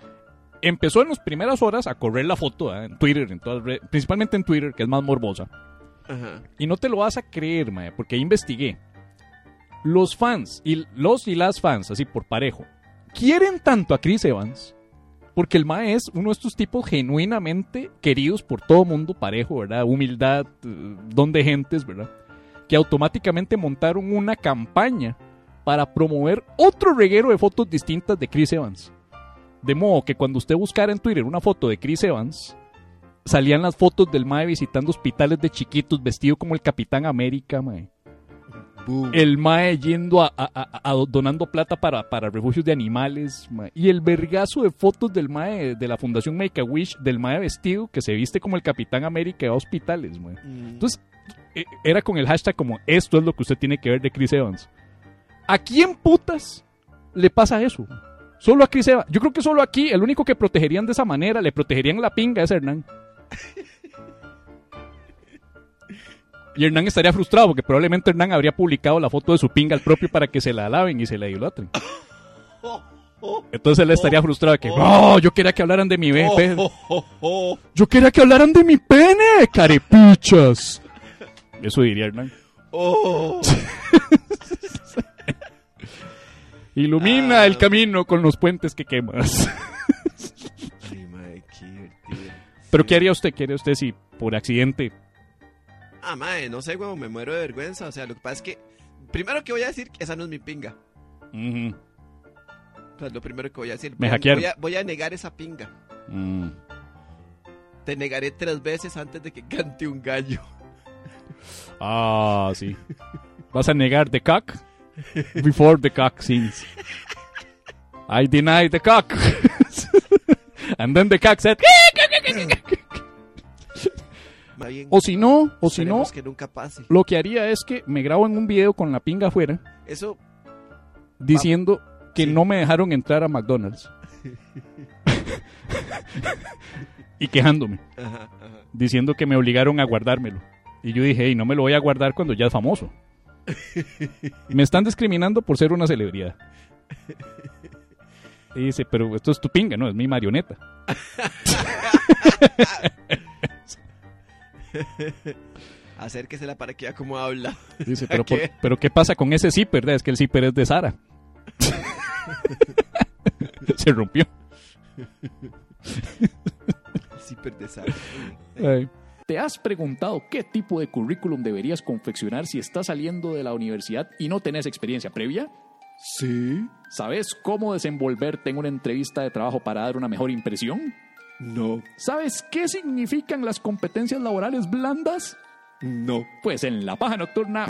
empezó en las primeras horas a correr la foto en Twitter, en todas principalmente en Twitter, que es más morbosa. Y no te lo vas a creer, mae, porque investigué. Los fans, y los y las fans, así por parejo, quieren tanto a Chris Evans porque el mae es uno de estos tipos genuinamente queridos por todo mundo, parejo, ¿verdad? Humildad, eh, don de gentes, ¿verdad? Que automáticamente montaron una campaña para promover otro reguero de fotos distintas de Chris Evans. De modo que cuando usted buscara en Twitter una foto de Chris Evans, salían las fotos del Mae visitando hospitales de chiquitos vestido como el Capitán América, Mae. Boom. El Mae yendo a, a- a- a- donando plata para, para refugios de animales, Mae. Y el vergazo de fotos del Mae de la Fundación Make a Wish, del Mae vestido que se viste como el Capitán América y va a hospitales, Mae. Mm. Entonces, eh, era con el hashtag como esto es lo que usted tiene que ver de Chris Evans. ¿A quién putas le pasa eso? Solo a Chris Evans. Yo creo que solo aquí, el único que protegerían de esa manera, le protegerían la pinga es Hernán. Y Hernán estaría frustrado porque probablemente Hernán habría publicado la foto de su pinga al propio para que se la alaben y se la idolatren. Entonces él estaría frustrado de que, no, yo quería que hablaran de mi pene. Yo quería que hablaran de mi pene, carepichas. Eso diría Hernán. *laughs* Ilumina el camino con los puentes que quemas. Pero ¿qué haría usted? ¿Qué haría usted si por accidente? Ah, mae, no sé, weón, me muero de vergüenza. O sea, lo que pasa es que. Primero que voy a decir, esa no es mi pinga. O sea, lo primero que voy a decir. Me. Voy a, voy a negar esa pinga. Mm. Te negaré tres veces antes de que cante un gallo. Ah, sí. ¿Vas a negar the cock? Before the cock sings. I deny the cock. *laughs* And then the cock said... Bien, O si no, o si no, esperemos que nunca pase. lo que haría es que me grabo en un video con la pinga afuera Eso, diciendo que Sí. no me dejaron entrar a McDonald's. *laughs* y quejándome, ajá, ajá. diciendo que me obligaron a guardármelo. Y yo dije, hey, no me lo voy a guardar cuando ya es famoso. *laughs* me están discriminando por ser una celebridad. *laughs* Y dice, pero esto es tu pinga, no, es mi marioneta. *laughs* Acérquesela para que vea cómo habla. Dice, *laughs* pero, por- ¿Qué? pero ¿qué pasa con ese zipper? verdad? Es que el zipper es de Sara. *laughs* Se rompió. Zipper de sal. Ay. ¿Te has preguntado qué tipo de currículum deberías confeccionar si estás saliendo de la universidad y no tenés experiencia previa? Sí. ¿Sabes cómo desenvolverte en una entrevista de trabajo para dar una mejor impresión? No. ¿Sabes qué significan las competencias laborales blandas? No. Pues en La Paja Nocturna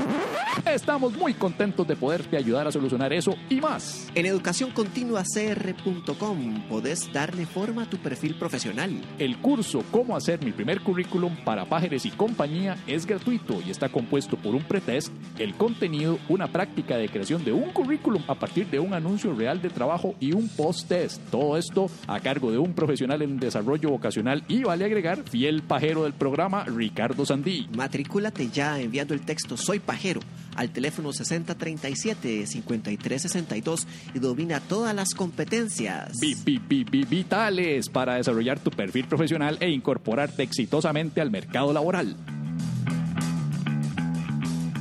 estamos muy contentos de poderte ayudar a solucionar eso y más. En educacioncontinuacr.com podés darle forma a tu perfil profesional. El curso Cómo hacer mi primer currículum para pájaros y compañía es gratuito y está compuesto por un pretest, el contenido, una práctica de creación de un currículum a partir de un anuncio real de trabajo y un post-test. Todo esto a cargo de un profesional en desarrollo vocacional y vale agregar fiel pajero del programa Ricardo Sandí. Matricúlate ya enviando el texto Soy Pajero al teléfono 6037-5362 y domina todas las competencias. Vi- vi- vi- vi- Vitales para desarrollar tu perfil profesional e incorporarte exitosamente al mercado laboral.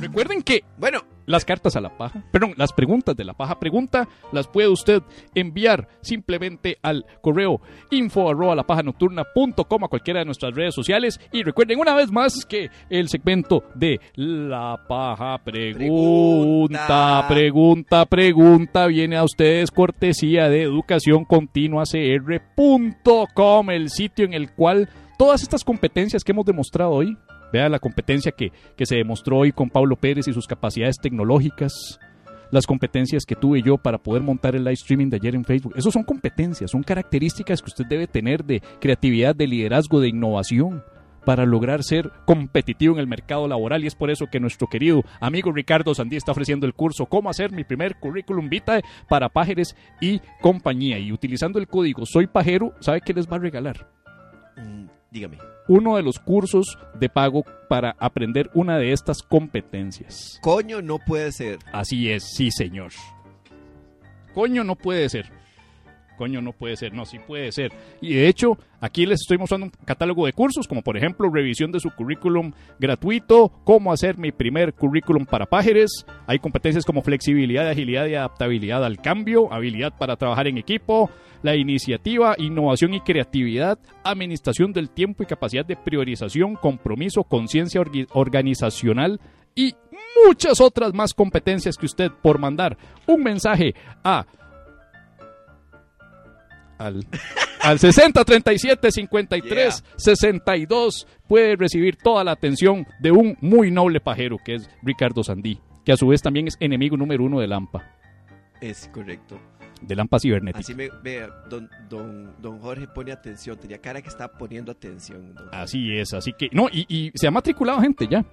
Recuerden que Bueno, las cartas a la paja, perdón, las preguntas de la paja pregunta las puede usted enviar simplemente al correo info arroba la paja nocturna.com a cualquiera de nuestras redes sociales y recuerden una vez más que el segmento de la paja pregunta, Pregunta. pregunta, pregunta viene a ustedes cortesía de educacioncontinuacr.com, el sitio en el cual todas estas competencias que hemos demostrado hoy Vea la competencia que, que se demostró hoy con Pablo Pérez y sus capacidades tecnológicas. Las competencias que tuve yo para poder montar el live streaming de ayer en Facebook. Eso son competencias, son características que usted debe tener de creatividad, de liderazgo, de innovación para lograr ser competitivo en el mercado laboral y es por eso que nuestro querido amigo Ricardo Sandí está ofreciendo el curso Cómo hacer mi primer currículum vitae para pájaros y compañía. Y utilizando el código Soy Pajero, ¿sabe qué les va a regalar? Dígame. Uno de los cursos de pago para aprender una de estas competencias. Coño, no puede ser. Así es, sí, señor. Coño, no puede ser. Coño, no puede ser. No, sí puede ser. Y de hecho, aquí les estoy mostrando un catálogo de cursos, como por ejemplo, revisión de su currículum gratuito, cómo hacer mi primer currículum para pájaros. Hay competencias como flexibilidad, agilidad y adaptabilidad al cambio, habilidad para trabajar en equipo, la iniciativa, innovación y creatividad, administración del tiempo y capacidad de priorización, compromiso, conciencia organizacional y muchas otras más competencias que usted por mandar un mensaje a al, al 60 37 53 62 puede recibir toda la atención de un muy noble pajero que es Ricardo Sandí, que a su vez también es enemigo número uno de Lampa, Es correcto. de Lampa cibernética. Así me vea, don, don, don Jorge pone atención. Tenía cara que estaba poniendo atención. Así es, así que no, y, y se ha matriculado gente ya.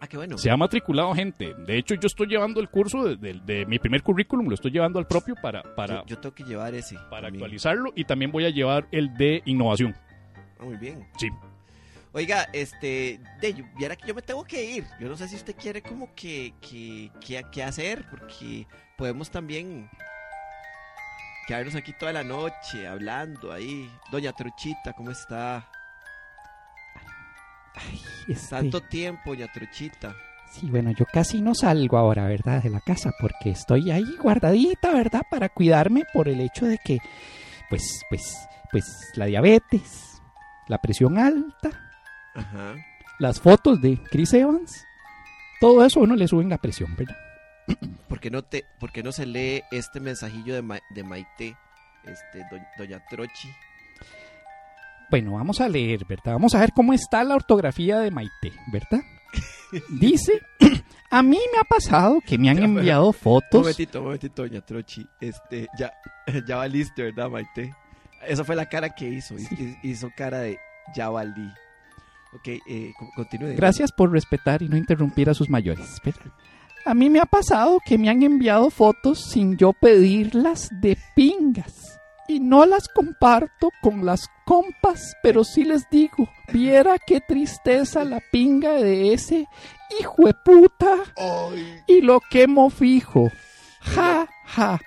Ah, qué bueno. Se ha matriculado gente. De hecho, yo estoy llevando el curso de, de- de mi primer currículum, lo estoy llevando al propio para, para, yo, yo tengo que llevar ese. para también. actualizarlo y también voy a llevar el de innovación. Ah, muy bien. Sí. Oiga, este, de, viera que yo me tengo que ir. Yo no sé si usted quiere como que, que, que, que hacer, porque podemos también quedarnos aquí toda la noche hablando ahí. Doña Truchita, ¿cómo está? Este, Tanto tiempo, Doña Truchita. Sí, bueno, yo casi no salgo ahora, ¿verdad? De la casa porque estoy ahí guardadita, ¿verdad? Para cuidarme por el hecho de que, pues, pues, pues, la diabetes, la presión alta, Ajá. las fotos de Chris Evans, todo eso a uno le suben la presión, ¿verdad? *clears throat* ¿Por qué no, te, por qué no se lee este mensajillo de, Ma- de Maite, este, do- Doña Trochi? Bueno, vamos a leer, ¿verdad? Vamos a ver cómo está la ortografía de Maite, ¿verdad? *laughs* Dice, *clears throat* a mí me ha pasado que me han *laughs* Ya, enviado Un fotos. momentito, un momentito, Doña Trochi. Este, ya, *laughs* ya valiste, ¿verdad, Maite? Esa fue la cara que hizo. hiz- Hizo cara de ya valí. Ok, eh, co- continúe. Gracias por respetar y no interrumpir a sus mayores. ¿verdad? A mí me ha pasado que me han enviado fotos sin yo pedirlas de pingas. Y no las comparto con las compas, pero sí les digo, viera qué tristeza la pinga de ese hijo de puta Ay, y lo quemo fijo. Ja, ja.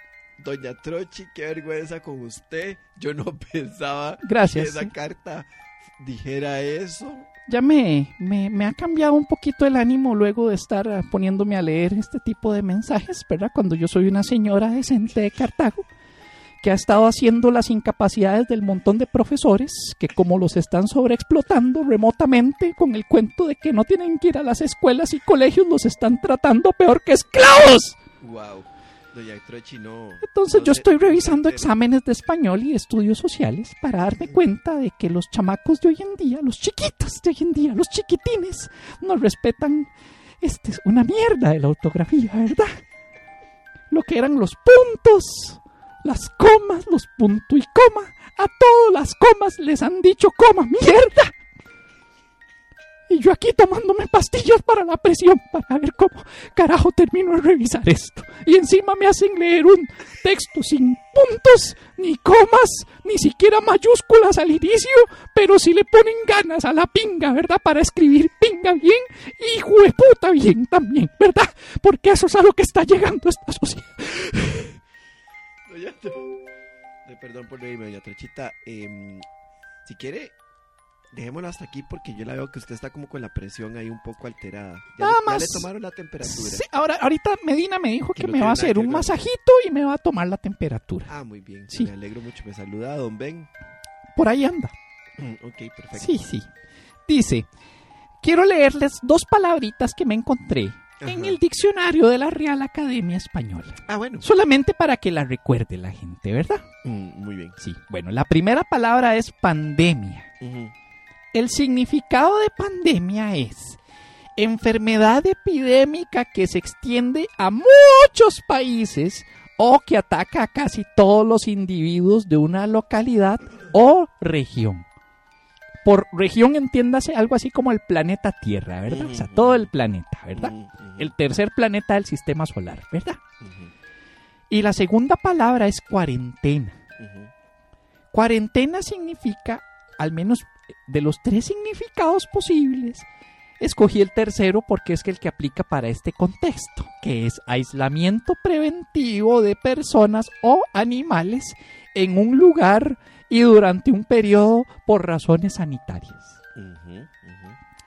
Doña Trochi, qué vergüenza con usted. Yo no *laughs* pensaba Gracias. que esa carta dijera eso. Ya me, me, me ha cambiado un poquito el ánimo luego de estar ah, poniéndome a leer este tipo de mensajes, ¿verdad? Cuando yo soy una señora decente de Cartago que ha estado haciendo las incapacidades del montón de profesores que como los están sobreexplotando remotamente con el cuento de que no tienen que ir a las escuelas y colegios, los están tratando peor que esclavos. Wow. Doña Trochi, no. Entonces no yo estoy revisando exámenes de español y estudios sociales para darme cuenta de que los chamacos de hoy en día, los chiquitos de hoy en día, los chiquitines, no respetan este es una mierda de la ortografía, ¿verdad? Lo que eran los puntos, las comas, los punto y coma, a todas las comas les han dicho coma, mierda. Y yo aquí tomándome pastillas para la presión, para ver cómo carajo termino de revisar esto. Y encima me hacen leer un texto sin puntos, ni comas, ni siquiera mayúsculas al inicio, pero si le ponen ganas a la pinga, ¿verdad? Para escribir pinga bien, hijo de puta bien también, ¿verdad? Porque eso es a lo que está llegando esta sociedad. Perdón por reírme, doña Trochita. Em, si quiere, dejémoslo hasta aquí porque yo la veo que usted está como con la presión ahí un poco alterada. Ya, Nada le, ya más. le tomaron la temperatura. Sí, ahora, ahorita Medina me dijo Que que no me va a hacer un masajito y me va a tomar la temperatura. Ah, muy bien. Sí. Me alegro mucho. Me saluda don Ben. Por ahí anda. ok, perfecto. Sí, sí. Dice, quiero leerles dos palabritas que me encontré en el diccionario de la Real Academia Española. Ah, bueno. Solamente para que la recuerde la gente, ¿verdad? Mm, muy bien. Sí. Bueno, la primera palabra es pandemia. El significado de pandemia es enfermedad epidémica que se extiende a muchos países o que ataca a casi todos los individuos de una localidad o región. Por región entiéndase algo así como el planeta Tierra, ¿verdad? O sea, todo el planeta, ¿verdad? El tercer planeta del sistema solar, ¿verdad? Y la segunda palabra es cuarentena. Cuarentena significa, al menos de los tres significados posibles, escogí el tercero porque es el que aplica para este contexto, que es aislamiento preventivo de personas o animales en un lugar y durante un periodo por razones sanitarias.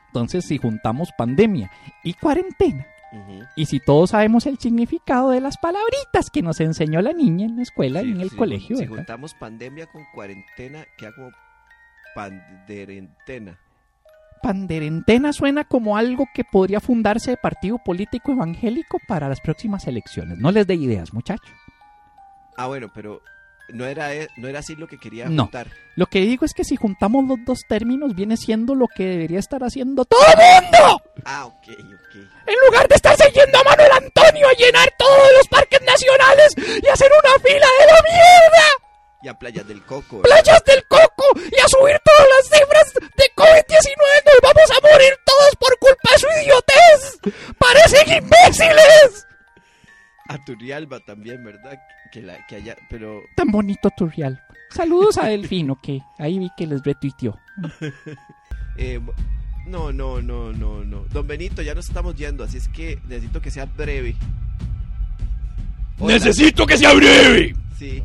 Entonces, si juntamos pandemia y cuarentena, y si todos sabemos el significado de las palabritas que nos enseñó la niña en la escuela y en el si, colegio, Si ¿verdad? juntamos pandemia con cuarentena, queda como panderentena. Panderentena suena como algo que podría fundarse de partido político evangélico para las próximas elecciones. No les dé ideas, muchachos. Ah, bueno, pero no era, e- no era así lo que quería No. juntar. Lo que digo es que si juntamos los dos términos viene siendo lo que debería estar haciendo todo el mundo. Ah, ok, ok. En lugar de estarse yendo a Manuel Antonio a llenar todos los parques nacionales y hacer una fila de la mierda. Y a Playas del Coco. Playas del Coco y a subir todas las cifras de COVID-19. Nos vamos a morir todos por culpa de su idiotez. Parecen imbéciles. A Turrialba también, ¿verdad? Que, la, que allá, pero... Tan bonito Turrial. Saludos a Delfino que ahí vi que les retuiteó. *laughs* eh, no, no, no, no, no. Don Benito, ya nos estamos yendo, así es que necesito que sea breve. Hola. Necesito que sea breve. Sí.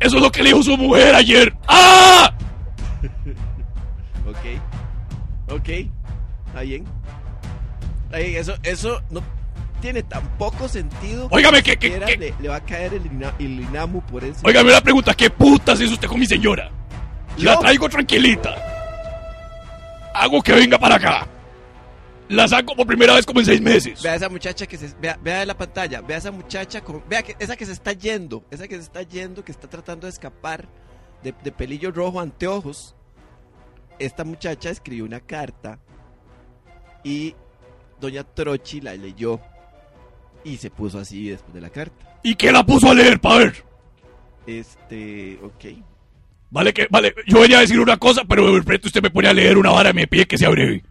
Eso es lo que le dijo su mujer ayer. ¡Ah! *laughs* Ok. Ok. Está bien. Está bien, eso, eso no tiene tan poco sentido. Óigame, que- que- Le, le va a caer el, ina- el Inamu por eso. Óigame la pregunta, ¿qué putas hizo usted con mi señora? La traigo tranquilita. Hago que venga para acá. La saco por primera vez como en seis meses. Vea esa muchacha que se. Vea, vea la pantalla. Vea esa muchacha. Vea que, esa que se está yendo. Esa que se está yendo. Que está tratando de escapar. De, de pelillo rojo, anteojos. Esta muchacha escribió una carta. Y Doña Trochi la leyó. Y se puso así después de la carta. ¿Y qué la puso a leer, pa' ver? Este. Ok. Vale, que, vale, yo venía a decir una cosa, pero de frente usted me pone a leer una vara y me pide que sea breve.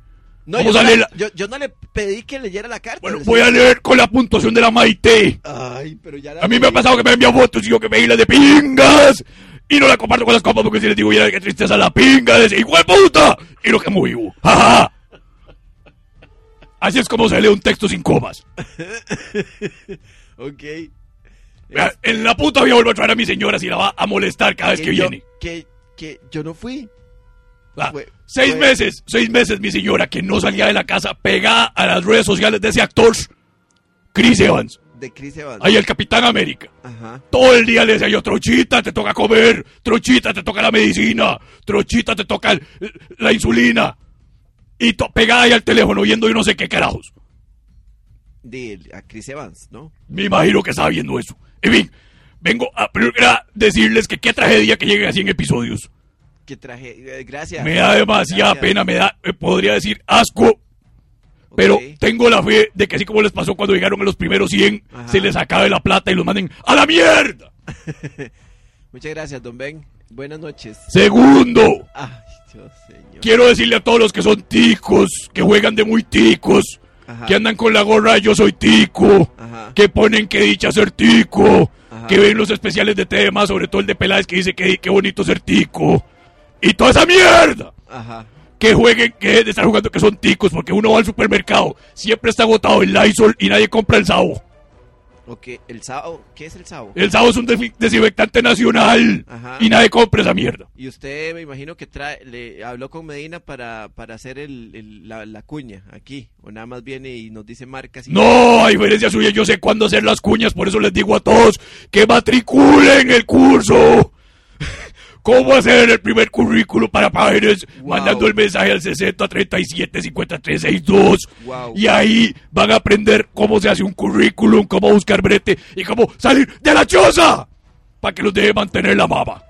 No, Vamos yo, a no leer yo, yo no le pedí que leyera la carta. Bueno, voy a leer con la puntuación de la Maite. Ay, pero ya la A mí me ha pasado que me envía fotos y yo que me las de pingas. Y no la comparto con las copas porque si les digo, mira qué tristeza la pinga de ese hijo de puta. Y lo que muy vivo. *laughs* ¡Ja, ja, ja! Así es como se lee un texto sin comas. *laughs* Ok. En la puta voy a volver a traer a mi señora si la va a molestar cada vez que yo- viene. Que, que yo no fui. Ah, Fue- seis fue- meses, seis meses mi señora que no salía de la casa pegada a las redes sociales de ese actor, Chris Evans. De Chris Evans. Ahí el Capitán América. Ajá. Todo el día le decía yo, Trochita, te toca comer, Trochita, te toca la medicina, Trochita, te toca el- la insulina. Y to- pegada ahí al teléfono viendo yo no sé qué carajos. De, a Chris Evans, ¿no? Me imagino que estaba viendo eso. En fin, vengo a a decirles que qué tragedia que lleguen a 100 episodios. Que traje. eh, gracias. Me da demasiada Gracias. pena, me da, eh, podría decir, asco. Pero tengo la fe de que así como les pasó cuando llegaron a los primeros 100, Ajá. se les acabe la plata y los manden a la mierda. *laughs* Muchas gracias, don Ben. Buenas noches. Segundo, Ay, Señor. quiero decirle a todos los que son ticos, que juegan de muy ticos, Ajá. que andan con la gorra yo soy tico, Ajá. que ponen que dicha ser tico, Ajá. que ven los especiales de tema, sobre todo el de Peláez que dice que qué bonito ser tico. Y toda esa mierda. Que jueguen, que dejen de estar jugando que son ticos, porque uno va al supermercado, siempre está agotado el Lysol y nadie compra el Sabo. Ok, el Sao. ¿Qué es el Sao? El Sabo es un desinfectante nacional Ajá. y nadie compra esa mierda. Y usted me imagino que trae, le habló con Medina para, para hacer el, el- la, la cuña aquí. O nada más viene y nos dice marcas. Y... No, a diferencia suya, yo sé cuándo hacer las cuñas, por eso les digo a todos que matriculen el curso. ¿Cómo hacer el primer currículo para páginas? Wow. Mandando el mensaje al 60 37 53 62. Wow. Y ahí van a aprender cómo se hace un currículum, cómo buscar brete y cómo salir de la choza. Para que los deje mantener la mama.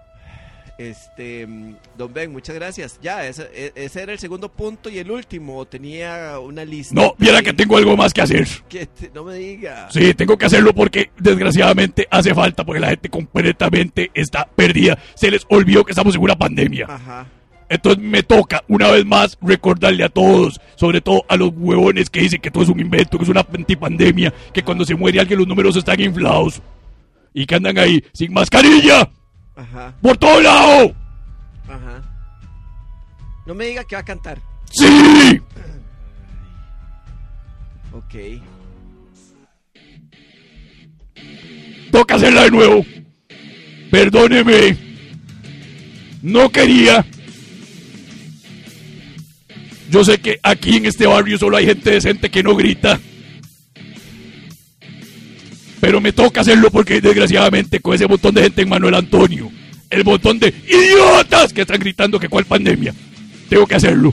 Este, mm, don Ben, muchas gracias. Ya, ese, e- ese era el segundo punto y el último. Tenía una lista. No, viera que tengo algo más que hacer. que te- no me diga. Sí, tengo que hacerlo porque desgraciadamente hace falta porque la gente completamente está perdida. Se les olvidó que estamos en una pandemia. Ajá. Entonces me toca, una vez más, recordarle a todos, sobre todo a los huevones que dicen que todo es un invento, que es una antipandemia, que cuando se muere alguien los números están inflados y que andan ahí sin mascarilla Ajá, por todo lado. ajá. No me diga que va a cantar. ¡Sí! Ok. Toca hacerla de nuevo. Perdóneme. No quería. Yo sé que aquí en este barrio solo hay gente decente que no grita. Pero me toca hacerlo porque desgraciadamente con ese montón de gente en Manuel Antonio, el montón de idiotas que están gritando que cuál pandemia, tengo que hacerlo.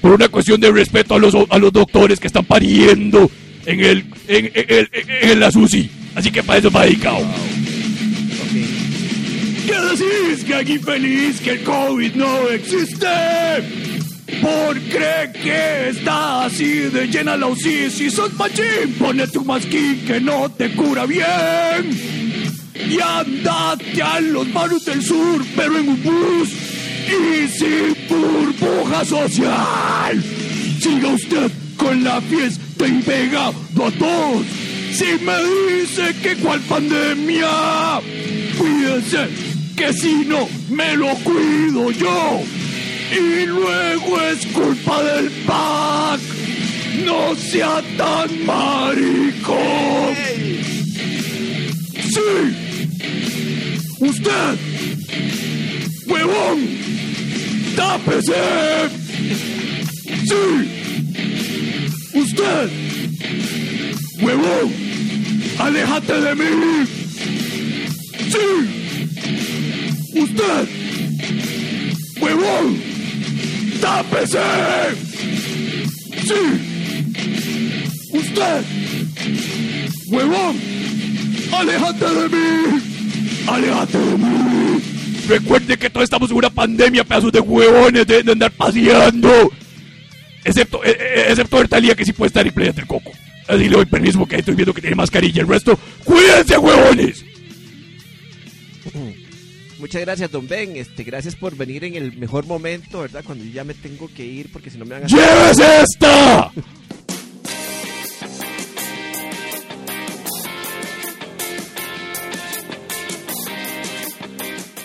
Por una cuestión de respeto a los, a los doctores que están pariendo en el en, en- en- la SUSI. Así que para eso va dedicado. ¿Qué decís, gang infeliz, que el COVID no existe? ¿Por cree que está así de llena la UCI? Si sos machín, ponete un masquín que no te cura bien. Y andate a los barrios del sur, pero en un bus y sin burbuja social. Siga usted con la fiesta y pegado a todos. Si me dice que cuál pandemia, cuídese, que si no me lo cuido yo. Y luego es culpa del PAC. No sea tan marico. Sí. Usted, huevón, tápese. Sí. Usted, huevón, aléjate de mí. Sí. Usted, huevón, tápese. Sí. Usted, huevón, aléjate de mí. Aléjate de mí. Recuerde que todos estamos en una pandemia, pedazos de huevones, de, de andar paseando. Excepto, eh, eh, excepto Bertalía, que sí puede estar en Playa del Coco. Así le doy permiso porque estoy viendo que tiene mascarilla. El resto, cuídense, huevones. Muchas gracias, don Ben. Este, gracias por venir en el mejor momento, ¿verdad? Cuando yo ya me tengo que ir porque si no me van a... ¡Llévese esta!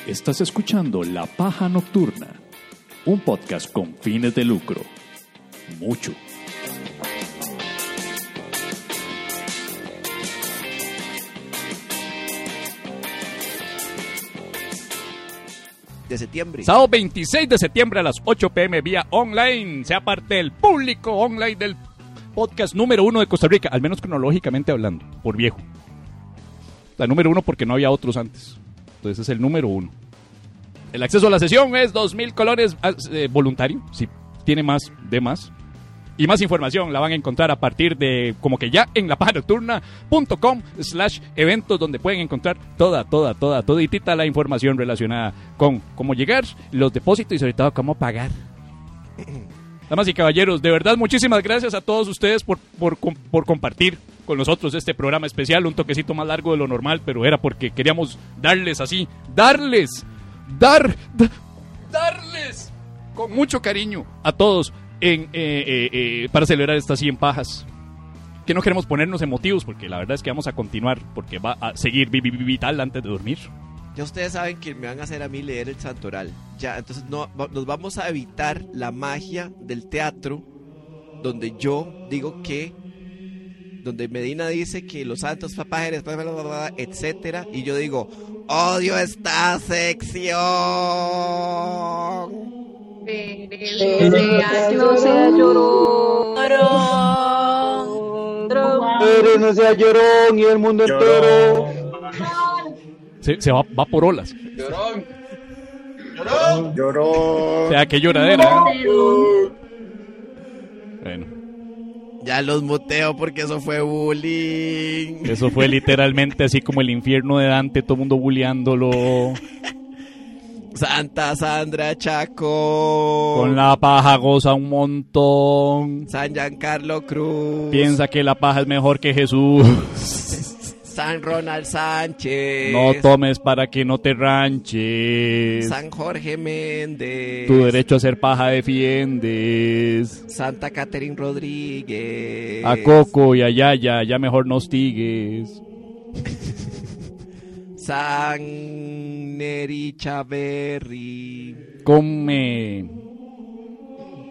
Estás escuchando La Paja Nocturna, un podcast con fines de lucro. Mucho. De septiembre. Sábado 26 de septiembre a las 8 pm vía online. Sea parte del público online del podcast número uno de Costa Rica, al menos cronológicamente hablando, por viejo. La número uno porque no había otros antes. Entonces es el número uno. El acceso a la sesión es 2.000 colones ah, eh, voluntario. Si tiene más, de más. Y más información la van a encontrar a partir de como que ya en la nocturna.com slash eventos donde pueden encontrar toda, toda, toda, toditita la información relacionada con cómo llegar, los depósitos y sobre todo cómo pagar. *clears throat* Damas y caballeros, de verdad muchísimas gracias a todos ustedes por, por, por compartir con nosotros este programa especial, un toquecito más largo de lo normal, pero era porque queríamos darles así, darles, dar, da- darles con mucho cariño a todos en, eh, eh, eh, para celebrar estas 100 pajas. Que no queremos ponernos emotivos porque la verdad es que vamos a continuar porque va a seguir vi- vi- vi- vital antes de dormir. Ya ustedes saben que me van a hacer a mí leer el santoral. Ya, entonces no, nos vamos a evitar la magia del teatro donde yo digo que donde Medina dice que los santos papajeres, etcétera, y yo digo, odio esta sección. No sea llorón. No sea llorón y el mundo entero. Se, se va, va por olas. Llorón. O sea, qué lloradera. ¿eh? Bueno, Ya los muteo porque eso fue bullying. eso fue literalmente así como el infierno de Dante, todo el mundo bulleándolo. *laughs* Santa Sandra Chaco. Con la paja goza un montón. San Giancarlo Cruz. Piensa que la paja es mejor que Jesús. *laughs* San Ronald Sánchez. No tomes para que no te ranches. San Jorge Méndez. Tu derecho a ser paja defiendes. Santa Catherine Rodríguez. A Coco y a Yaya, ya mejor no hostigues. *laughs* San Neri Chaverri. Come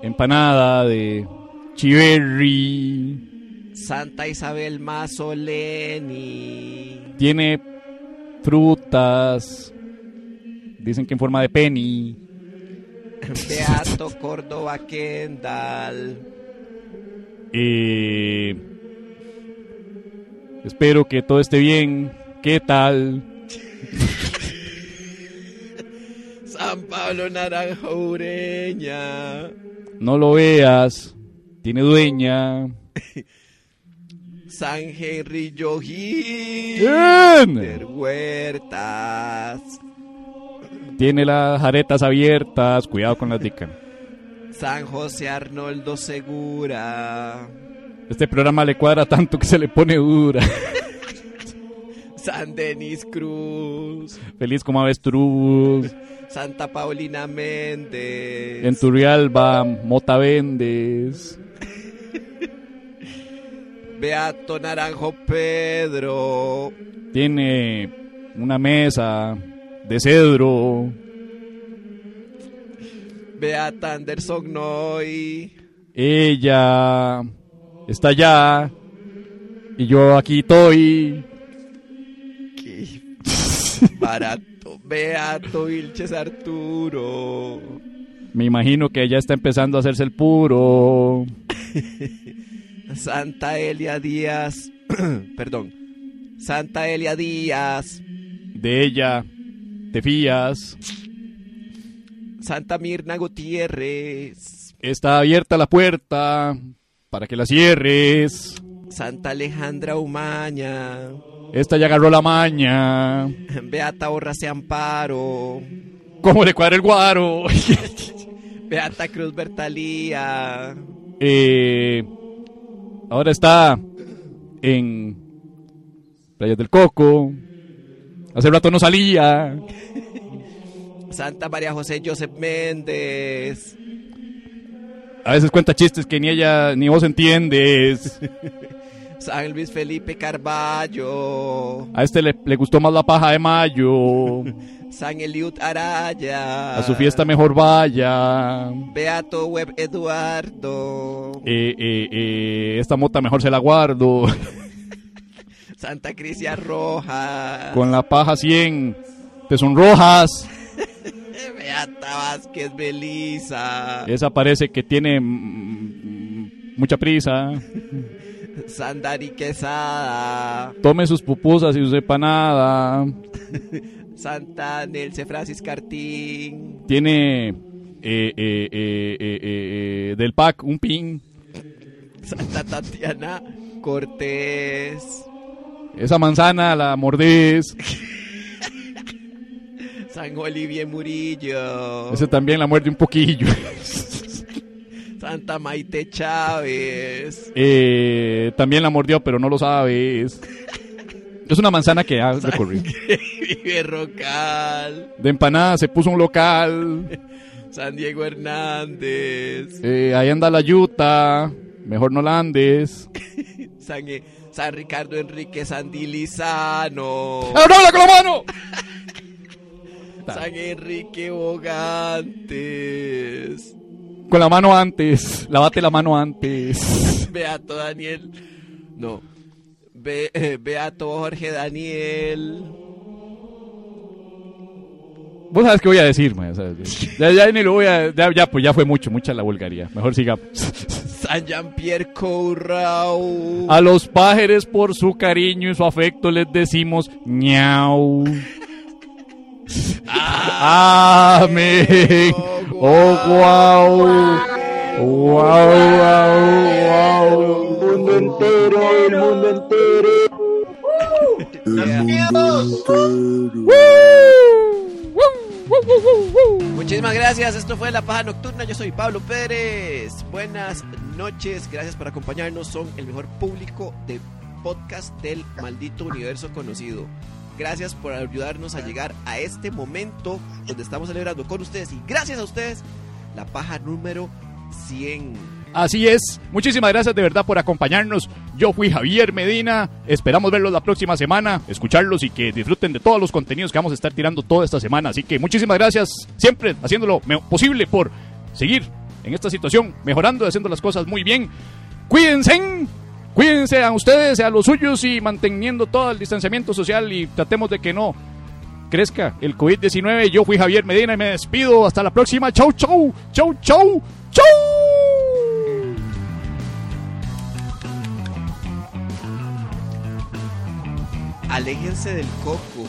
empanada de chiverri. Santa Isabel Mazzoleni. Tiene frutas. Dicen que en forma de penny. *laughs* Beato Córdoba Kendall. Eh, espero que todo esté bien. ¿Qué tal? *laughs* San Pablo Naranja Ureña. No lo veas. Tiene dueña. *laughs* San Henry. Bien. Huertas. Tiene las aretas abiertas. Cuidado con las dicas. San José Arnoldo Segura. Este programa le cuadra tanto que se le pone dura. *laughs* San Denis Cruz. Feliz como avestruz. Santa Paulina Méndez. En Turrialba, Mota Vendes. Beato Naranjo Pedro. Tiene una mesa de cedro. Beata Anderson Noy. Ella está allá. Y yo aquí estoy. Barato. Beato Vilches Arturo. Me imagino que ella está empezando a hacerse el puro. *laughs* Santa Elia Díaz. *clears throat* Perdón. Santa Elia Díaz. De ella te fías. Santa Mirna Gutiérrez. Está abierta la puerta para que la cierres. Santa Alejandra Umaña. Esta ya agarró la maña. *laughs* Beata Borrase Amparo. ¿Cómo le cuadra el guaro? *laughs* Beata Cruz Bertalía. Eh, ahora está en Playas del Coco. Hace rato no salía. *laughs* Santa María José Joseph Méndez. A veces cuenta chistes que ni ella ni vos entiendes. San Luis Felipe Carballo. A este le, le gustó más la paja de mayo. *laughs* San Eliud Araya. A su fiesta mejor vaya. Beato Web Eduardo. Eh, eh, eh, esta mota mejor se la guardo. *laughs* Santa Crisia Roja. Con la paja 100. Te sonrojas. *laughs* Beata Vázquez Belisa. Esa parece que tiene mm, mucha prisa. Sandari Quesada. Tome sus pupusas y sus empanada. *laughs* Santa Nelce Francis Cartín. Tiene eh, eh, eh, eh, del pack un pin. Santa Tatiana Cortés. Esa manzana la mordés. *laughs* San Olivier Murillo. Ese también la muerde un poquillo. *laughs* Santa Maite Chávez. Eh, también la mordió, pero no lo sabes. Es una manzana que ha recorrido. Vive Rocal. De empanada se puso un local. San Diego Hernández. Eh, ahí anda la yuta. Mejor no la andes. San, San Ricardo Enrique Sandilizano. ¡Habla con la mano! San Enrique Bogantes. Con la mano antes. Lávate la mano antes. Beato Daniel. No. Be, eh, Beato Jorge Daniel. Vos sabes qué voy a decir, man. Ya, ya ni lo voy a. Ya, ya, pues ya fue mucho, mucha la vulgaría. Mejor sigamos. San Jean-Pierre Courau. A los pájaros por su cariño y su afecto les decimos ñau. Amén. Oh, wow. Wow, wow, wow. El mundo entero, el mundo entero. Muchísimas gracias, esto fue La Paja Nocturna, yo soy Pablo Pérez. Buenas noches, gracias por acompañarnos, son el mejor público de podcast del maldito universo conocido. Gracias por ayudarnos a llegar a este momento donde estamos celebrando con ustedes y gracias a ustedes la paja número 100. Así es. Muchísimas gracias de verdad por acompañarnos. Yo fui Javier Medina. Esperamos verlos la próxima semana, escucharlos y que disfruten de todos los contenidos que vamos a estar tirando toda esta semana. Así que muchísimas gracias. Siempre haciéndolo posible por seguir en esta situación, mejorando haciendo las cosas muy bien. Cuídense. Cuídense a ustedes, a los suyos y manteniendo todo el distanciamiento social y tratemos de que no crezca el COVID-19. Yo fui Javier Medina y me despido. Hasta la próxima. Chau, chau. Chau, chau. Chau. Aléjense del coco.